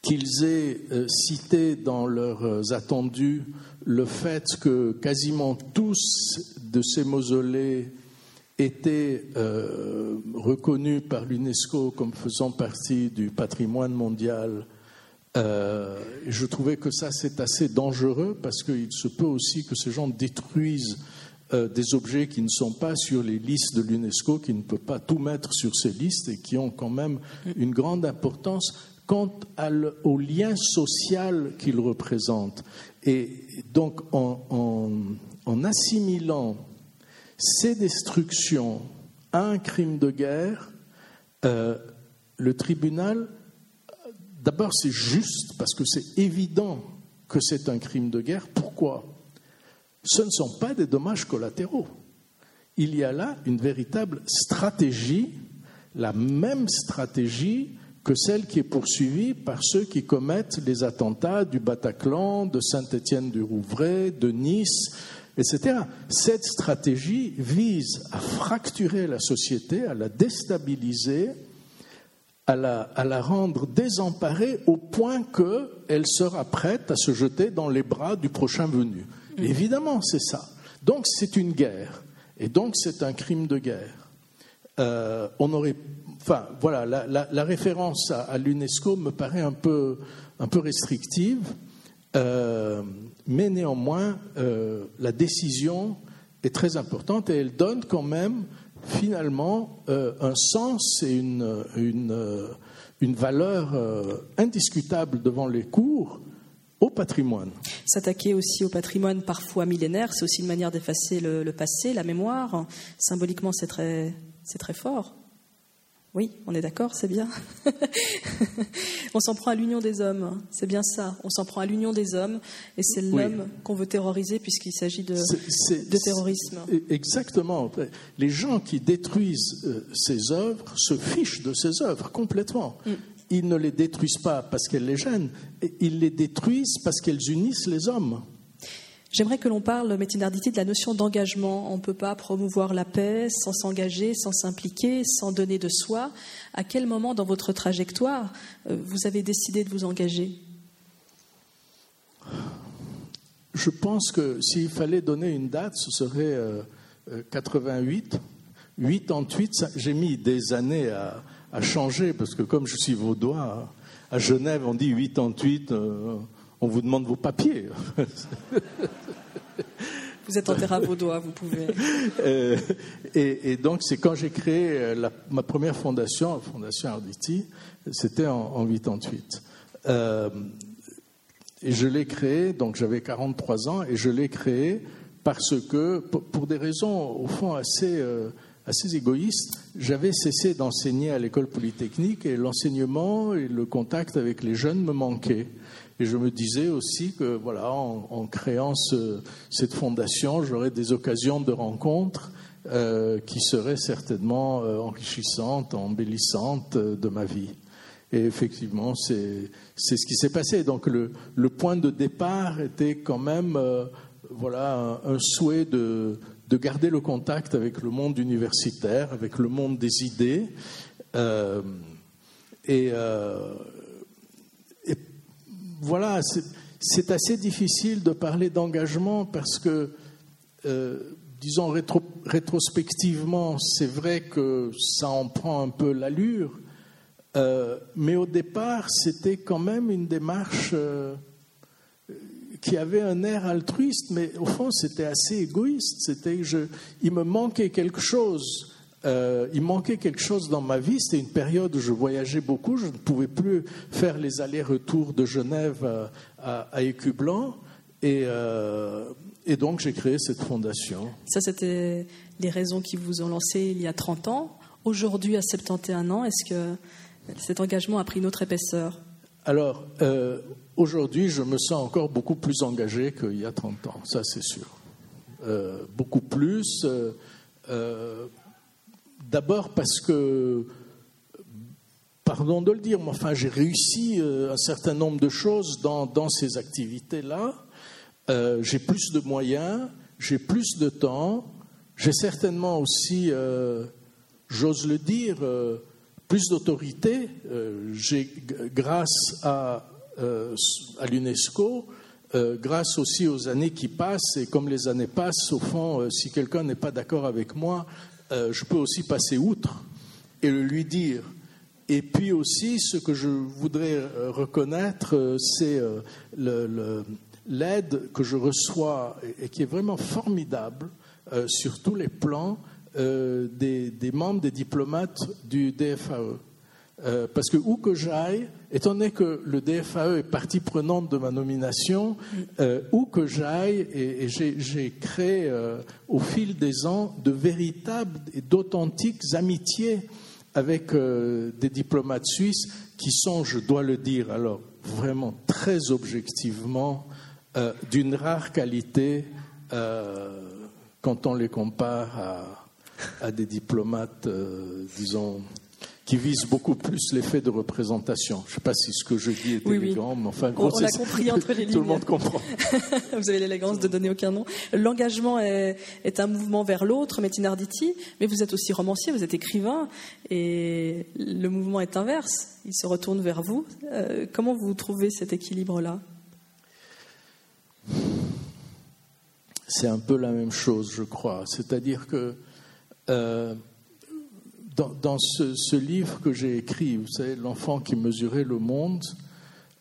qu'ils aient euh, cité dans leurs attendus le fait que quasiment tous de ces mausolées était euh, reconnu par l'UNESCO comme faisant partie du patrimoine mondial. Euh, je trouvais que ça c'est assez dangereux parce qu'il se peut aussi que ces gens détruisent euh, des objets qui ne sont pas sur les listes de l'UNESCO, qui ne peuvent pas tout mettre sur ces listes et qui ont quand même une grande importance quant au lien social qu'ils représentent. Et donc en, en assimilant ces destructions à un crime de guerre, euh, le tribunal, d'abord c'est juste parce que c'est évident que c'est un crime de guerre. Pourquoi? Ce ne sont pas des dommages collatéraux. Il y a là une véritable stratégie, la même stratégie que celle qui est poursuivie par ceux qui commettent les attentats du Bataclan, de Saint-Étienne-du-Rouvray, de Nice, etc. Cette stratégie vise à fracturer la société, à la déstabiliser, à la, à la rendre désemparée au point qu'elle sera prête à se jeter dans les bras du prochain venu. Mm. Évidemment, c'est ça. Donc c'est une guerre. Et donc c'est un crime de guerre. Euh, on aurait, enfin, voilà, la, référence à, à l'UNESCO me paraît un peu, un peu restrictive. Euh, mais néanmoins, euh, la décision est très importante et elle donne quand même finalement euh, un sens et une, une, une valeur indiscutable devant les cours au patrimoine. S'attaquer aussi au patrimoine parfois millénaire, c'est aussi une manière d'effacer le, le, passé, la mémoire. Symboliquement, c'est très, c'est très fort. Oui, on est d'accord, c'est bien. on s'en prend à l'union des hommes, c'est bien ça. On s'en prend à l'union des hommes, et c'est l'homme qu'on veut terroriser puisqu'il s'agit de, de, terrorisme. Exactement. Les gens qui détruisent euh, ces œuvres se fichent de ces œuvres complètement. Mm. Ils ne les détruisent pas parce qu'elles les gênent, ils les détruisent parce qu'elles unissent les hommes. J'aimerais que l'on parle, Métinarditi, de la notion d'engagement. On ne peut pas promouvoir la paix sans s'engager, sans s'impliquer, sans donner de soi. À quel moment dans votre trajectoire euh, vous avez décidé de vous engager? Je pense que s'il fallait donner une date, ce serait 88. 88, j'ai mis des années à, changer parce que comme je suis vaudois, à Genève on dit 88 on vous demande vos papiers. Vous êtes en terrain vaudois, vous pouvez. Euh, et, donc, c'est quand j'ai créé euh, ma première fondation, la Fondation Arditi, c'était en, 88. Euh, et je l'ai créée, donc j'avais 43 ans, et je l'ai créée parce que, pour, des raisons au fond assez, assez égoïstes, j'avais cessé d'enseigner à l'école polytechnique et l'enseignement et le contact avec les jeunes me manquaient. Et je me disais aussi que, voilà, en, créant cette fondation, j'aurais des occasions de rencontres euh, qui seraient certainement euh, enrichissantes, embellissantes euh, de ma vie. Et effectivement, c'est ce qui s'est passé. Donc le, le, point de départ était quand même voilà, un, souhait de, de, garder le contact avec le monde universitaire, avec le monde des idées. et voilà, c'est assez difficile de parler d'engagement parce que, euh, disons rétrospectivement, c'est vrai que ça en prend un peu l'allure, euh, mais au départ, c'était quand même une démarche euh, qui avait un air altruiste, mais au fond, c'était assez égoïste. C'était, il me manquait quelque chose euh, il manquait quelque chose dans ma vie. C'était une période où je voyageais beaucoup. Je ne pouvais plus faire les allers-retours de Genève à, à, Écublanc. Et, euh, et donc j'ai créé cette fondation. Ça, c'était les raisons qui vous ont lancé il y a 30 ans. Aujourd'hui, à 71 ans, est-ce que cet engagement a pris une autre épaisseur? Alors, euh, aujourd'hui, je me sens encore beaucoup plus engagé qu'il y a 30 ans, ça c'est sûr. Euh, beaucoup plus. Euh, d'abord parce que, pardon de le dire, mais enfin, j'ai réussi un certain nombre de choses dans, dans ces activités-là. j'ai plus de moyens, j'ai plus de temps, j'ai certainement aussi j'ose le dire, euh, plus d'autorité. Euh, j'ai, grâce à, euh, à l'UNESCO, grâce aussi aux années qui passent, et comme les années passent, au fond, si quelqu'un n'est pas d'accord avec moi, je peux aussi passer outre et le lui dire. Et puis aussi, ce que je voudrais reconnaître, c'est l'aide que je reçois et qui est vraiment formidable sur tous les plans euh, des, membres, des diplomates du DFAE. Euh, parce que où que j'aille, étant donné que le DFAE est partie prenante de ma nomination, euh, où que j'aille, et, j'ai créé au fil des ans de véritables et d'authentiques amitiés avec des diplomates suisses qui sont, je dois le dire, alors vraiment très objectivement, d'une rare qualité quand on les compare à à des diplomates, euh, disons, qui visent beaucoup plus l'effet de représentation. Je ne sais pas si ce que je dis est élégant, mais enfin, gros, on, a compris entre les lignes. Tout le monde comprend. Vous avez l'élégance de donner aucun nom. L'engagement est, un mouvement vers l'autre, Metinarditi, mais vous êtes aussi romancier, vous êtes écrivain, et le mouvement est inverse. Il se retourne vers vous. Euh, comment vous trouvez cet équilibre-là? C'est un peu la même chose, je crois. C'est-à-dire que euh, dans, ce, livre que j'ai écrit, vous savez, L'enfant qui mesurait le monde,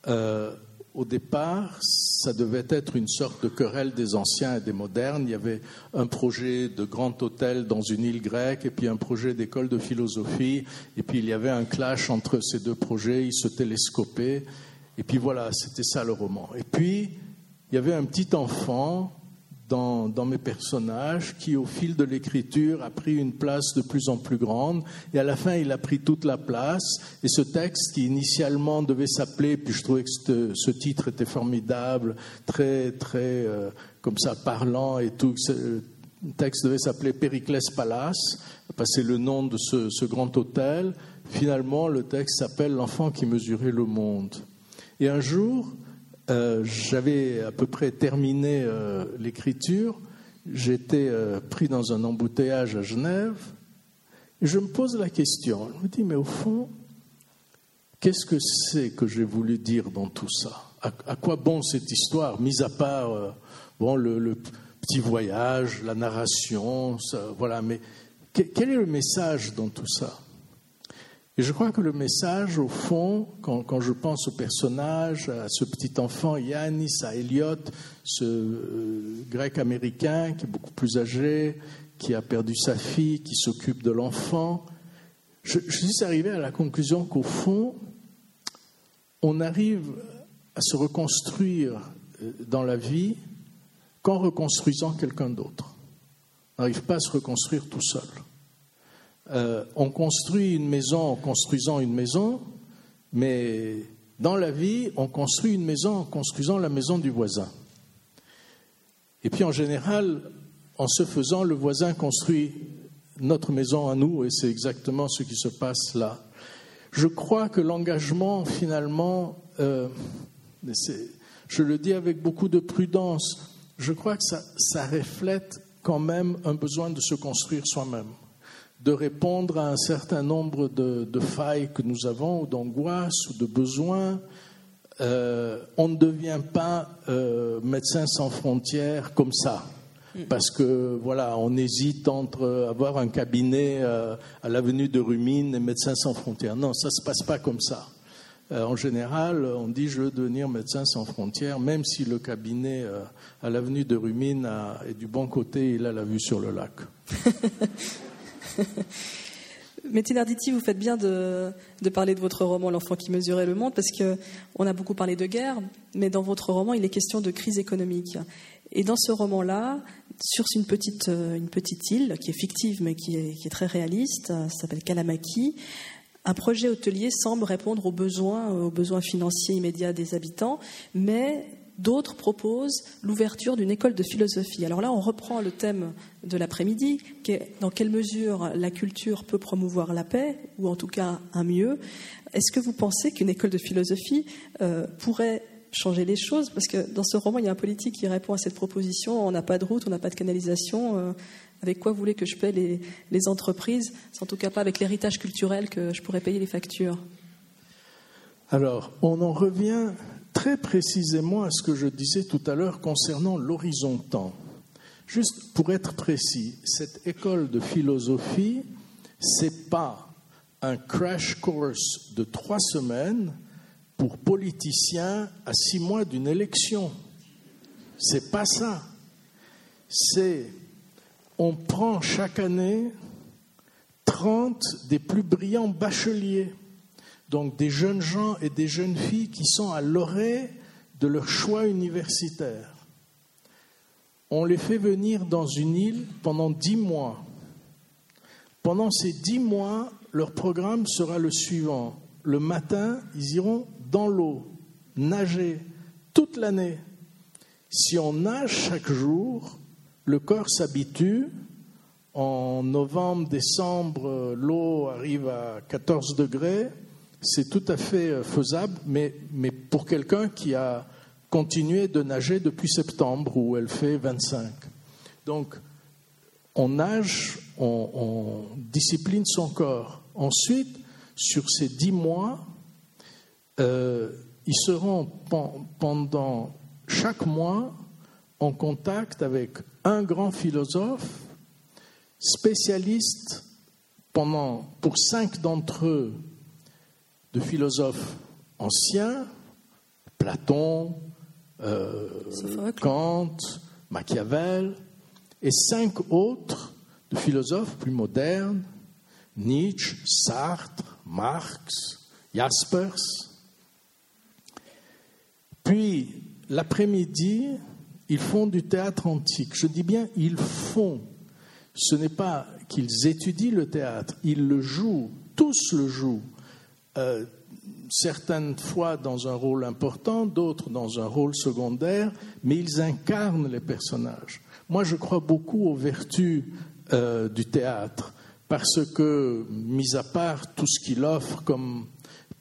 euh, au départ, ça devait être une sorte de querelle des anciens et des modernes. Il y avait un projet de grand hôtel dans une île grecque et puis un projet d'école de philosophie. Et puis il y avait un clash entre ces deux projets, ils se télescopaient. Et puis voilà, c'était ça le roman. Et puis, il y avait un petit enfant dans, mes personnages qui, au fil de l'écriture, a pris une place de plus en plus grande. Et à la fin, il a pris toute la place. Et ce texte, qui initialement devait s'appeler, puis je trouvais que ce, titre était formidable, très, très, euh, comme ça, parlant et tout. Le texte devait s'appeler Périclès Palace, c'est le nom de ce, ce grand hôtel. Finalement, le texte s'appelle L'enfant qui mesurait le monde. Et un jour, euh, j'avais à peu près terminé euh, l'écriture, j'étais euh, pris dans un embouteillage à Genève, et je me pose la question, je me dis, mais au fond, qu'est-ce que c'est que j'ai voulu dire dans tout ça? À, quoi bon cette histoire, mis à part bon, le, petit voyage, la narration, voilà, mais quel est le message dans tout ça? Et je crois que le message, au fond, quand, je pense au personnage, à ce petit enfant Yannis, à Elliot, ce euh, grec américain qui est beaucoup plus âgé, qui a perdu sa fille, qui s'occupe de l'enfant, je, suis arrivé à la conclusion qu'au fond, on arrive à se reconstruire euh, dans la vie qu'en reconstruisant quelqu'un d'autre. On n'arrive pas à se reconstruire tout seul. Euh, on construit une maison en construisant une maison, mais dans la vie, on construit une maison en construisant la maison du voisin. Et puis en général, en se faisant, le voisin construit notre maison à nous, et c'est exactement ce qui se passe là. Je crois que l'engagement, finalement, euh, je le dis avec beaucoup de prudence, je crois que ça reflète quand même un besoin de se construire soi-même de répondre à un certain nombre de, failles que nous avons, ou d'angoisses, ou de besoins. Euh, on ne devient pas euh, médecin sans frontières comme ça. Mm. Parce que voilà, on hésite entre avoir un cabinet euh, à l'avenue de Rumine et Médecins sans frontières. Non, ça ne se passe pas comme ça. en général, on dit je veux devenir médecin sans frontières, même si le cabinet à l'avenue de Rumine est du bon côté, il a la vue sur le lac. Mais Tinarditi, vous faites bien de, parler de votre roman L'enfant qui mesurait le monde, parce qu'on a beaucoup parlé de guerre, mais dans votre roman, il est question de crise économique. Et dans ce roman-là, sur une petite, île qui est fictive mais qui est, très réaliste, s'appelle Kalamaki, un projet hôtelier semble répondre aux besoins financiers immédiats des habitants, mais D'autres proposent l'ouverture d'une école de philosophie. Alors là, on reprend le thème de l'après-midi, qui est dans quelle mesure la culture peut promouvoir la paix, ou en tout cas un mieux. Est-ce que vous pensez qu'une école de philosophie euh, pourrait changer les choses? Parce que dans ce roman, il y a un politique qui répond à cette proposition. On n'a pas de route, on n'a pas de canalisation. Euh, avec quoi vous voulez que je paie les, les entreprises C'est en tout cas pas avec l'héritage culturel que je pourrais payer les factures? Alors, on en revient très précisément à ce que je disais tout à l'heure concernant l'horizon-temps. Juste pour être précis, cette école de philosophie, c'est pas un crash course de trois semaines pour politiciens à six mois d'une élection. C'est pas ça. C'est on prend chaque année 30 des plus brillants bacheliers donc des jeunes gens et des jeunes filles qui sont à l'orée de leur choix universitaire. On les fait venir dans une île pendant dix mois. Pendant ces dix mois, leur programme sera le suivant. Le matin, ils iront dans l'eau, nager toute l'année. Si on nage chaque jour, le corps s'habitue. En novembre, décembre, l'eau arrive à 14 degrés c'est tout à fait euh, faisable, mais, mais pour quelqu'un qui a continué de nager depuis septembre, où elle fait 25. Donc, on nage, on, discipline son corps. Ensuite, sur ces dix mois, euh, ils seront pendant chaque mois en contact avec un grand philosophe, spécialiste pendant, pour cinq d'entre eux, de philosophes anciens, Platon, euh, Kant, Machiavel, et cinq autres de philosophes plus modernes, Nietzsche, Sartre, Marx, Jaspers. Puis, l'après-midi, ils font du théâtre antique. Je dis bien ils font. Ce n'est pas qu'ils étudient le théâtre, ils le jouent, tous le jouent. Euh, certaines fois dans un rôle important, d'autres dans un rôle secondaire, mais ils incarnent les personnages. Moi, je crois beaucoup aux vertus euh, du théâtre, parce que, mis à part tout ce qu'il offre comme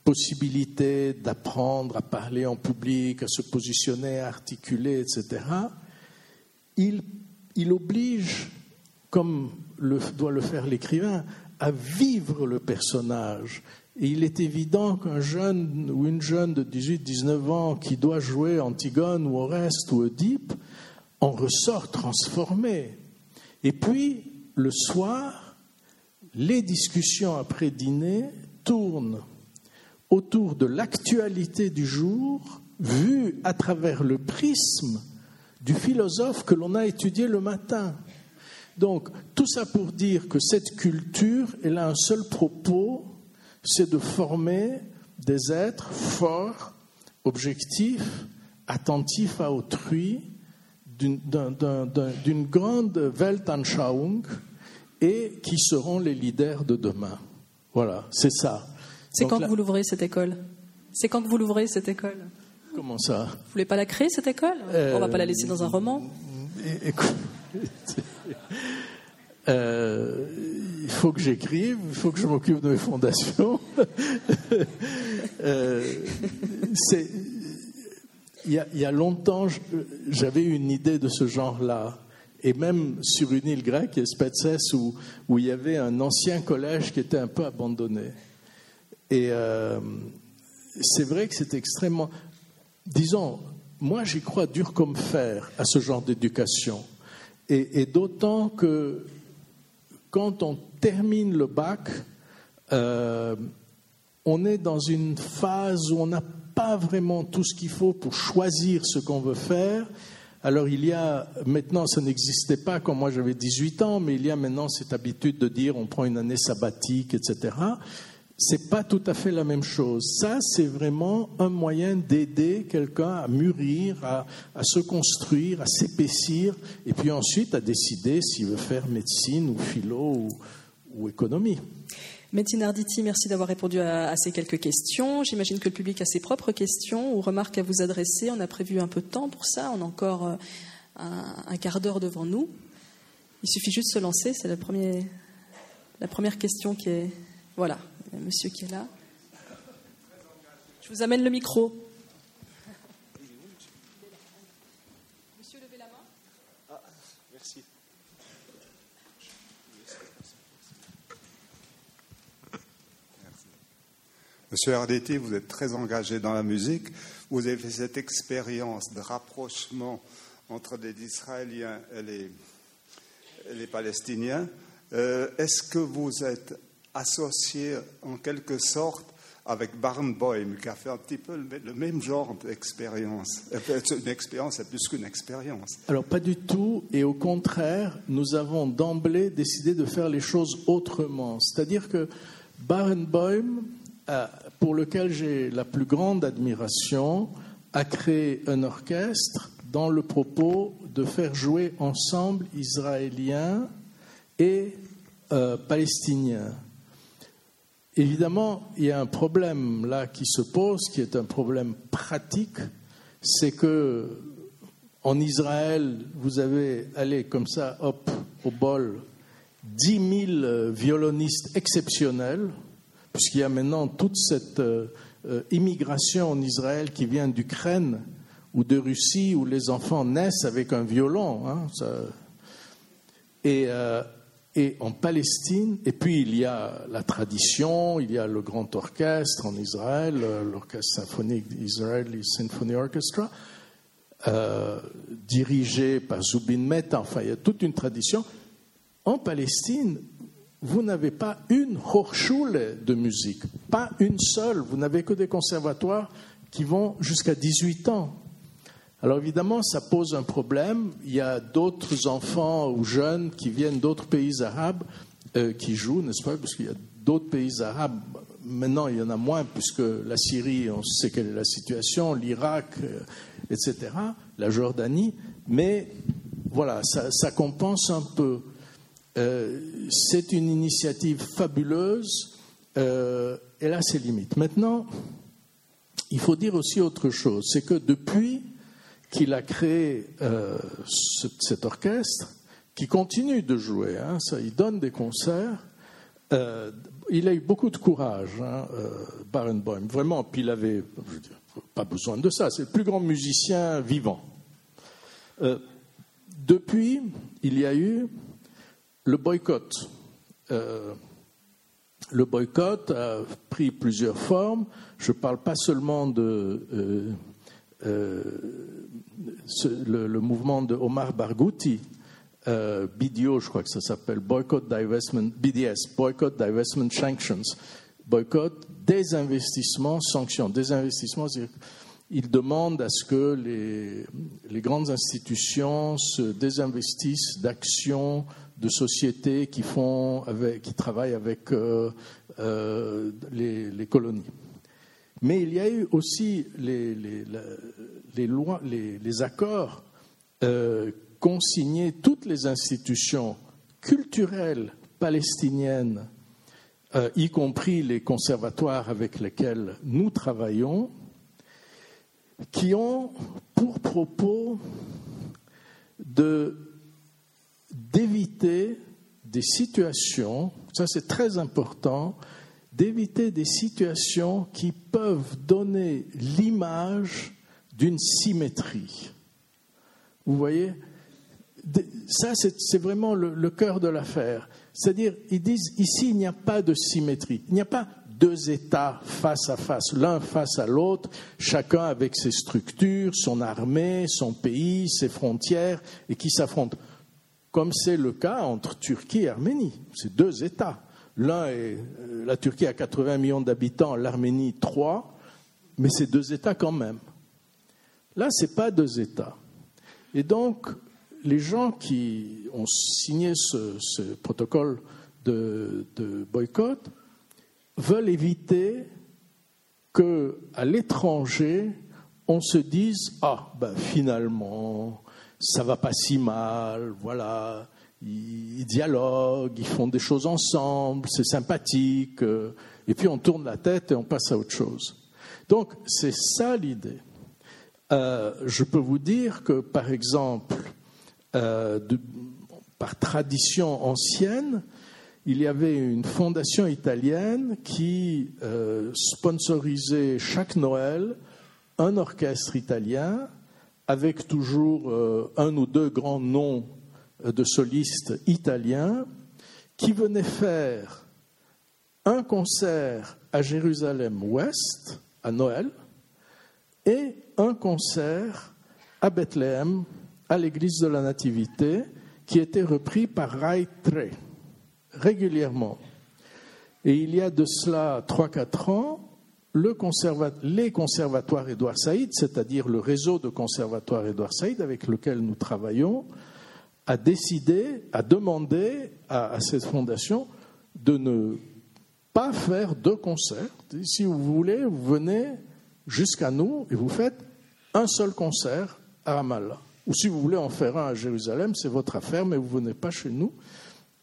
possibilité d'apprendre à parler en public, à se positionner, à articuler, etc., il, oblige, comme doit le faire l'écrivain, à vivre le personnage et il est évident qu'un jeune ou une jeune de 18-19 ans qui doit jouer Antigone ou Oreste ou Oedipe en ressort transformé. Et puis, le soir, les discussions après dîner tournent autour de l'actualité du jour vue à travers le prisme du philosophe que l'on a étudié le matin. Donc, tout ça pour dire que cette culture, elle a un seul propos, c'est de former des êtres forts, objectifs, attentifs à autrui, d'une grande Weltanschauung et qui seront les leaders de demain. Voilà, c'est ça. C'est quand que vous l'ouvrez cette école? C'est quand que vous l'ouvrez cette école? Comment ça? Vous voulez pas la créer cette école? On va pas la laisser dans un roman? Écoute, euh, il faut que j'écrive, il faut que je m'occupe de mes fondations. Euh, il, y a, longtemps, j'avais une idée de ce genre-là. Et même sur une île grecque, Spetses, où, il y avait un ancien collège qui était un peu abandonné. Et euh, c'est vrai que c'est extrêmement. Disons, moi j'y crois dur comme fer à ce genre d'éducation. et d'autant que quand on termine le bac, euh, on est dans une phase où on n'a pas vraiment tout ce qu'il faut pour choisir ce qu'on veut faire. Alors il y a, maintenant ça n'existait pas quand moi j'avais 18 ans, mais il y a maintenant cette habitude de dire on prend une année sabbatique, etc. c'est pas tout à fait la même chose. Ça, c'est vraiment un moyen d'aider quelqu'un à mûrir, à, se construire, à s'épaissir, et puis ensuite à décider s'il veut faire médecine ou philo ou, économie. Médecine Arditi, merci d'avoir répondu à, ces quelques questions. J'imagine que le public a ses propres questions ou remarques à vous adresser. On a prévu un peu de temps pour ça. On a encore euh, un, quart d'heure devant nous. Il suffit juste de se lancer. C'est la la première question qui est. Voilà monsieur qui est là. Je vous amène le micro. Monsieur, levez la main. Ah, merci. Monsieur RDT, vous êtes très engagé dans la musique. Vous avez fait cette expérience de rapprochement entre les Israéliens et les, les Palestiniens. Euh, est-ce que vous êtes associé en quelque sorte avec Barnboim, qui a fait un petit peu le même genre d'expérience. Une expérience, c'est plus qu'une expérience. Alors, pas du tout, et au contraire, nous avons d'emblée décidé de faire les choses autrement. C'est-à-dire que Barenboim, euh, pour lequel j'ai la plus grande admiration, a créé un orchestre dans le propos de faire jouer ensemble Israéliens et euh, Palestiniens. Évidemment, il y a un problème là qui se pose, qui est un problème pratique, c'est que en Israël, vous avez allé comme ça, hop, au bol, 10 000 violonistes exceptionnels, puisqu'il y a maintenant toute cette euh, euh, immigration en Israël qui vient d'Ukraine ou de Russie, où les enfants naissent avec un violon. Hein, euh, et en Palestine. Et puis il y a la tradition, il y a le grand orchestre en Israël, l'orchestre symphonique Israeli Symphony Orchestra, euh, dirigé par Zubin Mehta. Enfin, il y a toute une tradition. En Palestine, vous n'avez pas une Hochschule de musique, pas une seule. Vous n'avez que des conservatoires qui vont jusqu'à 18 ans. Alors évidemment, ça pose un problème. Il y a d'autres enfants ou jeunes qui viennent d'autres pays arabes euh, qui jouent, n'est-ce pas? Parce qu'il y a d'autres pays arabes. Maintenant, il y en a moins puisque la Syrie, on sait quelle est la situation, l'Irak, euh, etc., la Jordanie. Mais voilà, ça, compense un peu. Euh, c'est une initiative fabuleuse. elle a ses limites. Maintenant, il faut dire aussi autre chose. C'est que depuis qu'il a créé euh, cet orchestre, qui continue de jouer. Hein, ça, il donne des concerts. Euh, il a eu beaucoup de courage, hein, euh, Barenboim, vraiment. Puis il avait pas besoin de ça. C'est le plus grand musicien vivant. depuis, il y a eu le boycott. le boycott a pris plusieurs formes. Je ne parle pas seulement de le, mouvement de Omar Barghouti, euh, BDO, je crois que ça s'appelle, Boycott Divestment, BDS, Boycott Divestment Sanctions, boycott, désinvestissement, sanctions. Désinvestissement, il demande à ce que les, grandes institutions se désinvestissent d'actions de sociétés qui, font avec, qui travaillent avec euh, euh, les, colonies. Mais il y a eu aussi les, accords euh, qu'ont signés toutes les institutions culturelles palestiniennes, euh, y compris les conservatoires avec lesquels nous travaillons, qui ont pour propos d'éviter des situations, ça c'est très important, d'éviter des situations qui peuvent donner l'image d'une symétrie. Vous voyez? Ça, c'est vraiment le, cœur de l'affaire. C'est-à-dire, ils disent, ici, il n'y a pas de symétrie. Il n'y a pas deux États face à face, l'un face à l'autre, chacun avec ses structures, son armée, son pays, ses frontières, et qui s'affrontent. Comme c'est le cas entre Turquie et Arménie. C'est deux États. L'un est, euh, la Turquie a 80 millions d'habitants, l'Arménie 3, mais c'est deux États quand même. Là, ce n'est pas deux États. Et donc, les gens qui ont signé ce, protocole de, boycott veulent éviter que à l'étranger on se dise ah ben finalement ça va pas si mal, voilà, ils, dialoguent, ils font des choses ensemble, c'est sympathique, euh, et puis on tourne la tête et on passe à autre chose. Donc c'est ça l'idée. Euh, je peux vous dire que par exemple, euh, par tradition ancienne, il y avait une fondation italienne qui sponsorisait chaque Noël un orchestre italien avec toujours un ou deux grands noms de solistes italiens qui venaient faire un concert à Jérusalem-Ouest à Noël et un concert à Bethléem à l'église de la Nativité qui était repris par Rai Tre régulièrement. Et il y a de cela 3-4 ans, les conservatoires Édouard Saïd, c'est-à-dire le réseau de conservatoires Édouard Saïd avec lequel nous travaillons, a décidé, a demandé à, cette fondation de ne pas faire de concert. Si vous voulez, vous venez jusqu'à nous et vous faites un seul concert à Ramallah. Ou si vous voulez en faire un à Jérusalem, c'est votre affaire, mais vous venez pas chez nous.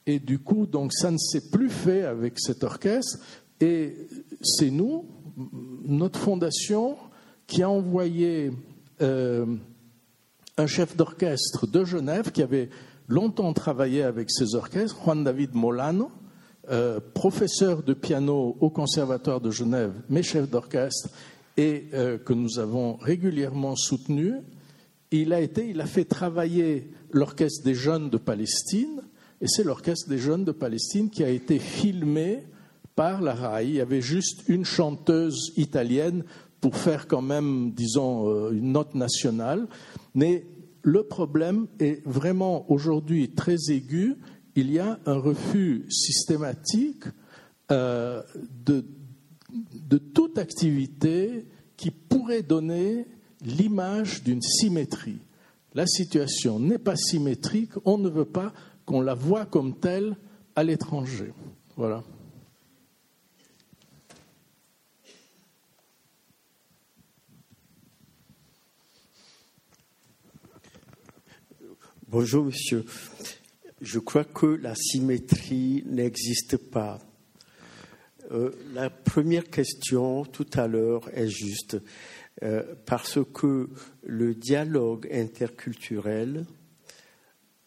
Et du coup, donc, ça ne s'est plus fait avec cet orchestre. Et c'est nous, notre fondation qui a envoyé euh, un chef d'orchestre de Genève qui avait longtemps travaillé avec ces orchestres, Juan David Molano, euh, professeur de piano au Conservatoire de Genève, mais chef d'orchestre, et euh, que nous avons régulièrement soutenu. Il a, été, il a fait travailler l'Orchestre des jeunes de Palestine, et c'est l'Orchestre des jeunes de Palestine qui a été filmé par la RAI. Il y avait juste une chanteuse italienne pour faire quand même, disons, euh, une note nationale. Mais le problème est vraiment aujourd'hui très aigu. Il y a un refus systématique euh, de, de toute activité qui pourrait donner l'image d'une symétrie. La situation n'est pas symétrique, on ne veut pas qu'on la voie comme telle à l'étranger. Voilà. Bonjour, monsieur. Je crois que la symétrie n'existe pas. Euh, la première question tout à l'heure est juste euh, parce que le dialogue interculturel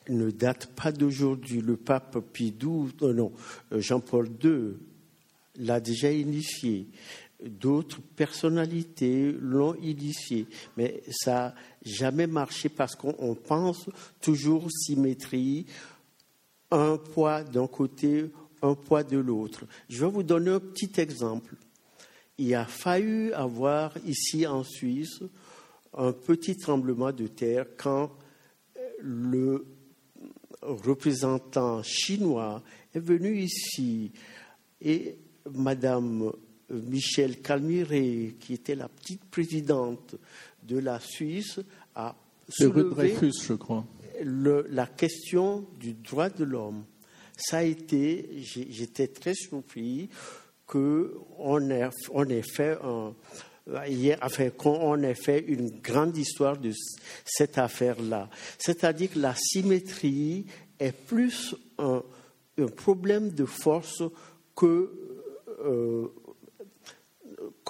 ne date pas d'aujourd'hui. Le pape Pidou, euh, non, Jean-Paul II l'a déjà initié d'autres personnalités l'ont initié, mais ça n'a jamais marché parce qu'on pense toujours symétrie, un poids d'un côté, un poids de l'autre. Je vais vous donner un petit exemple. Il a fallu avoir ici en Suisse un petit tremblement de terre quand le représentant chinois est venu ici et Madame Michel Calmiré, qui était la petite présidente de la Suisse, a soulevé je crois. la question du droit de l'homme. Ça a été, j'étais très surpris qu'on ait, on ait fait un, enfin, qu'on ait fait une grande histoire de cette affaire-là. C'est-à-dire que la symétrie est plus un, problème de force que euh,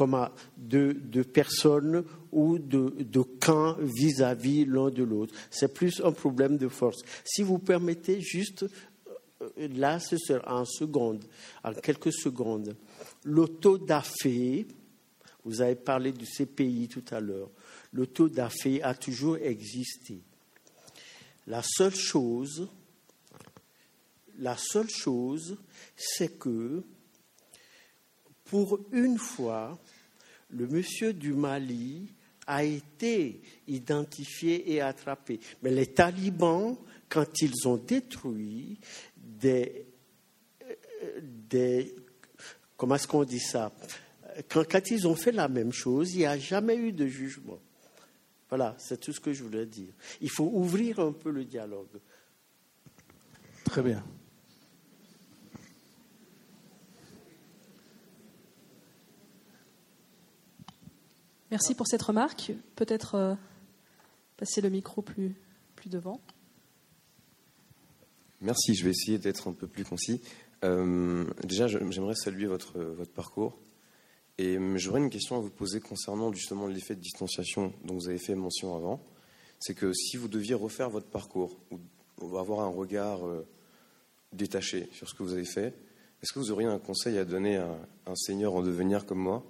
comme de, personnes ou de, camps vis-à-vis l'un de l'autre. C'est plus un problème de force. Si vous permettez juste, euh, là, ce sera en secondes, en quelques secondes. L'auto d'affaires, vous avez parlé du CPI tout à l'heure, l'auto d'affaires a toujours existé. La seule chose, la seule chose, c'est que pour une fois, le monsieur du Mali a été identifié et attrapé. Mais les talibans, quand ils ont détruit des... des comment est-ce qu'on dit ça? Quand, quand, ils ont fait la même chose, il n'y a jamais eu de jugement. Voilà, c'est tout ce que je voulais dire. Il faut ouvrir un peu le dialogue. Très bien. Merci pour cette remarque. Peut-être euh, passer le micro plus, plus devant. Merci, je vais essayer d'être un peu plus concis. Euh, déjà, j'aimerais saluer votre, votre parcours. Et euh, j'aurais une question à vous poser concernant justement l'effet de distanciation dont vous avez fait mention avant. C'est que si vous deviez refaire votre parcours ou avoir un regard euh, détaché sur ce que vous avez fait, est-ce que vous auriez un conseil à donner à un seigneur en devenir comme moi?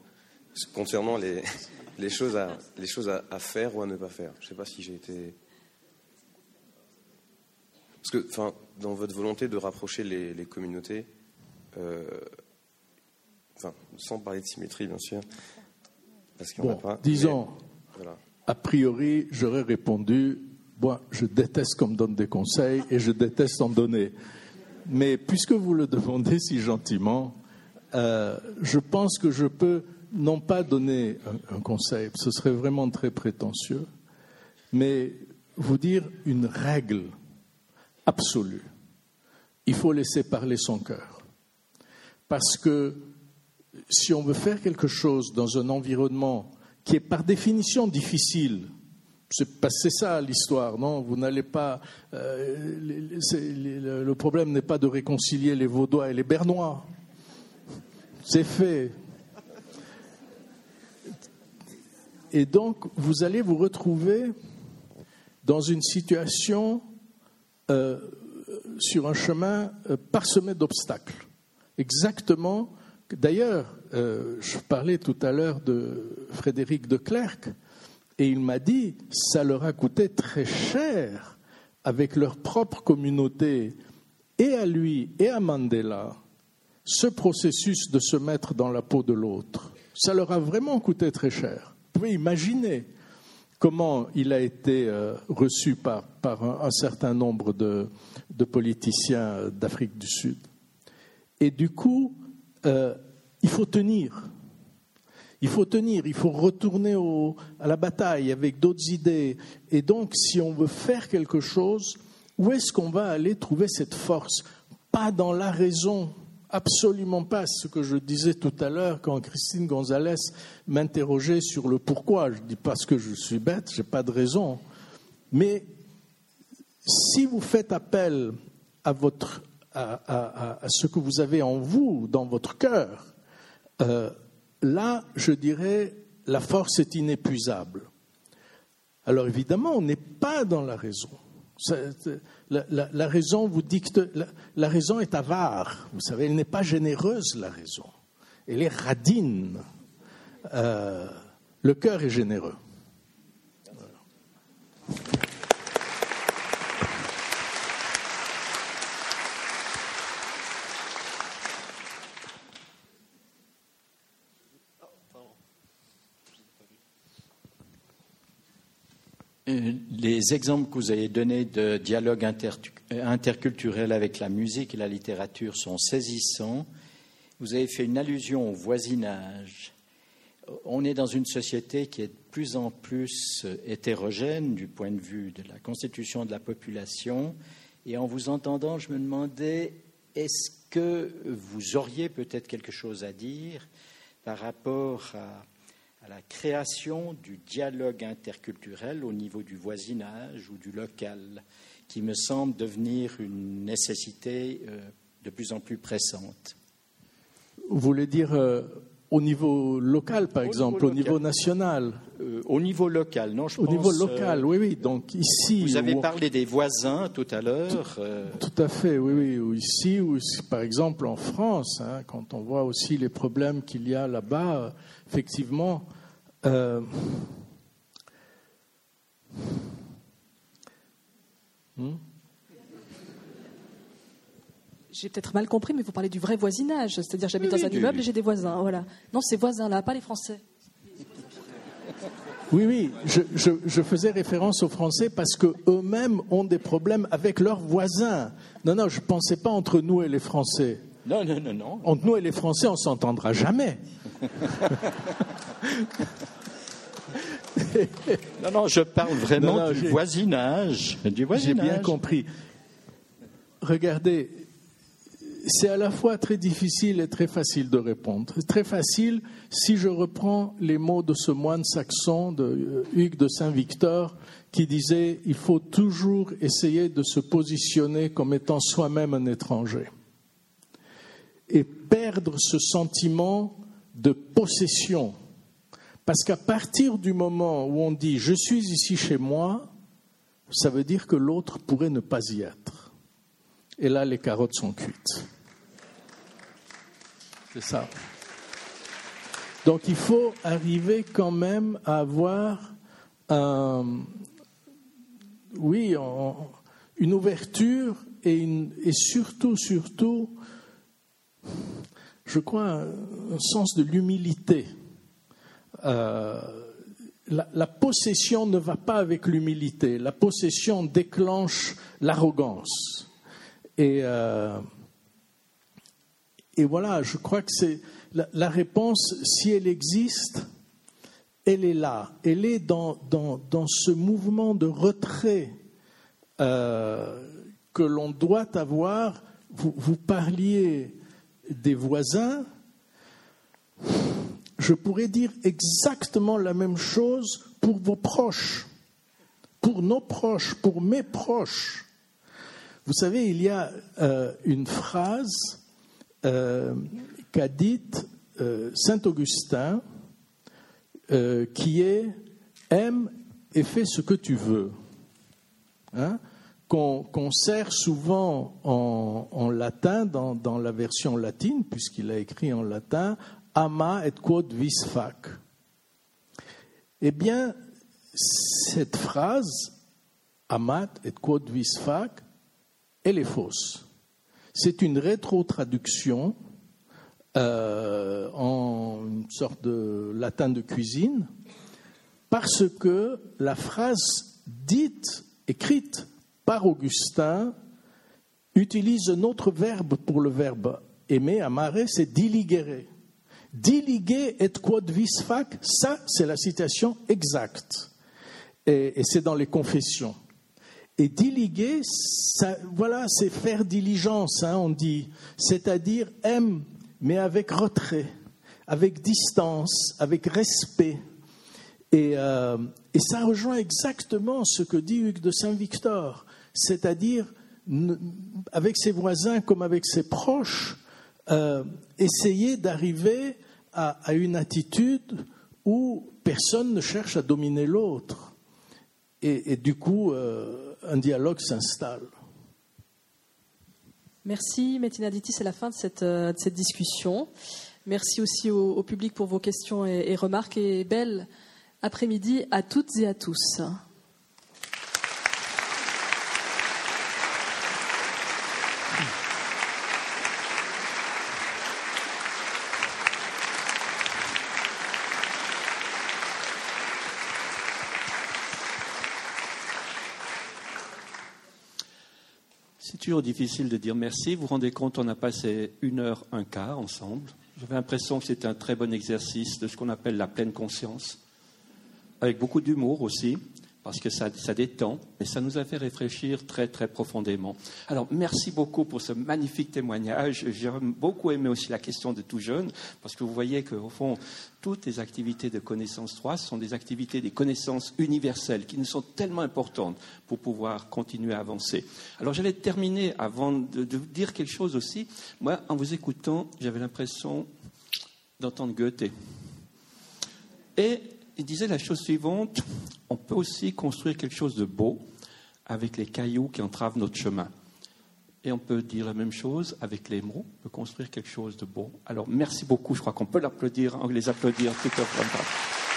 Concernant les, les choses, à, les choses à, faire ou à ne pas faire Je ne sais pas si j'ai été. Parce que, enfin, dans votre volonté de rapprocher les, communautés, euh, enfin, sans parler de symétrie, bien sûr, parce qu'il n'y en a pas. Disons, a priori, j'aurais répondu Moi, je déteste qu'on me donne des conseils et je déteste en donner. Mais puisque vous le demandez si gentiment, euh, je pense que je peux non pas donner un, conseil, ce serait vraiment très prétentieux, mais vous dire une règle absolue. Il faut laisser parler son cœur. Parce que si on veut faire quelque chose dans un environnement qui est par définition difficile, c'est ça l'histoire, non? Vous n'allez pas. Euh, le problème n'est pas de réconcilier les Vaudois et les Bernois. C'est fait. Et donc, vous allez vous retrouver dans une situation euh, sur un chemin euh, parsemé d'obstacles. Exactement. D'ailleurs, euh, je parlais tout à l'heure de Frédéric de Clercq, et il m'a dit ça leur a coûté très cher avec leur propre communauté, et à lui et à Mandela, ce processus de se mettre dans la peau de l'autre. Ça leur a vraiment coûté très cher. Vous pouvez imaginer comment il a été euh, reçu par, un, certain nombre de, politiciens d'Afrique du Sud. Et du coup, euh, il faut tenir. Il faut tenir, il faut retourner à la bataille avec d'autres idées. Et donc, si on veut faire quelque chose, où est-ce qu'on va aller trouver cette force? Pas dans la raison, absolument pas ce que je disais tout à l'heure quand Christine Gonzalez m'interrogeait sur le pourquoi. Je dis parce que je suis bête, je n'ai pas de raison. Mais si vous faites appel à, votre, ce que vous avez en vous, dans votre cœur, euh, là, je dirais, la force est inépuisable. Alors évidemment, on n'est pas dans la raison. La, raison est avare, vous savez, elle n'est pas généreuse, la raison. Elle est radine. Euh, le cœur est généreux. Les exemples que vous avez donnés de dialogue interculturel avec la musique et la littérature sont saisissants. Vous avez fait une allusion au voisinage. On est dans une société qui est de plus en plus hétérogène du point de vue de la constitution de la population. Et en vous entendant, je me demandais, est-ce que vous auriez peut-être quelque chose à dire par rapport à à la création du dialogue interculturel au niveau du voisinage ou du local, qui me semble devenir une nécessité euh, de plus en plus pressante. Vous voulez dire euh, au niveau local, par exemple, au niveau national euh, Au niveau local, non, je Au niveau local, oui, oui. Donc ici. Vous avez parlé des voisins tout à l'heure. Tout, à fait, oui, oui. Ici, ou par exemple en France, hein, quand on voit aussi les problèmes qu'il y a là-bas effectivement, euh, hmm? J'ai peut-être mal compris, mais vous parlez du vrai voisinage. C'est-à-dire, j'habite dans un immeuble et j'ai des voisins. Voilà. Non, ces voisins-là, pas les Français. Oui, oui, je, je, faisais référence aux Français parce qu'eux-mêmes ont des problèmes avec leurs voisins. Non, non, je ne pensais pas entre nous et les Français. Non, non, non, non. Entre nous et les Français, on s'entendra jamais. non, non, je parle vraiment du voisinage. Du J'ai bien compris. Regardez, c'est à la fois très difficile et très facile de répondre. Très facile si je reprends les mots de ce moine saxon, de euh, Hugues de Saint-Victor, qui disait il faut toujours essayer de se positionner comme étant soi-même un étranger et perdre ce sentiment de possession. Parce qu'à partir du moment où on dit je suis ici chez moi, ça veut dire que l'autre pourrait ne pas y être. Et là, les carottes sont cuites. C'est ça. Donc il faut arriver quand même à avoir un, oui, une ouverture et, et surtout, surtout, je crois, un, sens de l'humilité. Euh, la, possession ne va pas avec l'humilité. La possession déclenche l'arrogance. Et, euh, voilà, je crois que c'est la, réponse, si elle existe, elle est là. Elle est dans, dans, ce mouvement de retrait euh, que l'on doit avoir. Vous parliez des voisins, je pourrais dire exactement la même chose pour vos proches, pour nos proches, pour mes proches. Vous savez, il y a euh, une phrase euh, qu'a dite euh, Saint Augustin qui est aime et fais ce que tu veux. Hein? Qu'on sert souvent en, latin, dans, la version latine, puisqu'il a écrit en latin, ama et quod vis fac. Eh bien, cette phrase, amat et quod vis fac, elle est fausse. C'est une rétro-traduction euh, en une sorte de latin de cuisine, parce que la phrase dite, écrite par Augustin, utilise un autre verbe pour le verbe aimer, amare, c'est diligere. Diliguer et quod vis fac, ça c'est la citation exacte. Et, c'est dans les confessions. Et diliguer, ça, voilà, c'est faire diligence, hein, on dit. C'est-à-dire aime, mais avec retrait, avec distance, avec respect. Et, euh, et ça rejoint exactement ce que dit Hugues de Saint-Victor c'est-à-dire avec ses voisins comme avec ses proches, euh, essayer d'arriver à, une attitude où personne ne cherche à dominer l'autre. Et, du coup, euh, un dialogue s'installe. Merci, Métina Diti, c'est la fin de cette, euh, discussion. Merci aussi au, public pour vos questions et, et remarques. Et belle après-midi à toutes et à tous. Toujours difficile de dire merci. Vous vous rendez compte, on a passé une heure, un quart ensemble. J'avais l'impression que c'était un très bon exercice de ce qu'on appelle la pleine conscience, avec beaucoup d'humour aussi parce que ça, détend, et ça nous a fait réfléchir très très profondément. Alors merci beaucoup pour ce magnifique témoignage. J'ai beaucoup aimé aussi la question de tout jeune, parce que vous voyez qu'au fond, toutes les activités de connaissance 3 sont des activités des connaissances universelles qui nous sont tellement importantes pour pouvoir continuer à avancer. Alors j'allais terminer avant de, de dire quelque chose aussi. Moi, en vous écoutant, j'avais l'impression d'entendre Goethe. Et il disait la chose suivante, on peut aussi construire quelque chose de beau avec les cailloux qui entravent notre chemin. Et on peut dire la même chose avec les mots, on peut construire quelque chose de beau. Alors merci beaucoup, je crois qu'on peut l'applaudir, les applaudir tout à.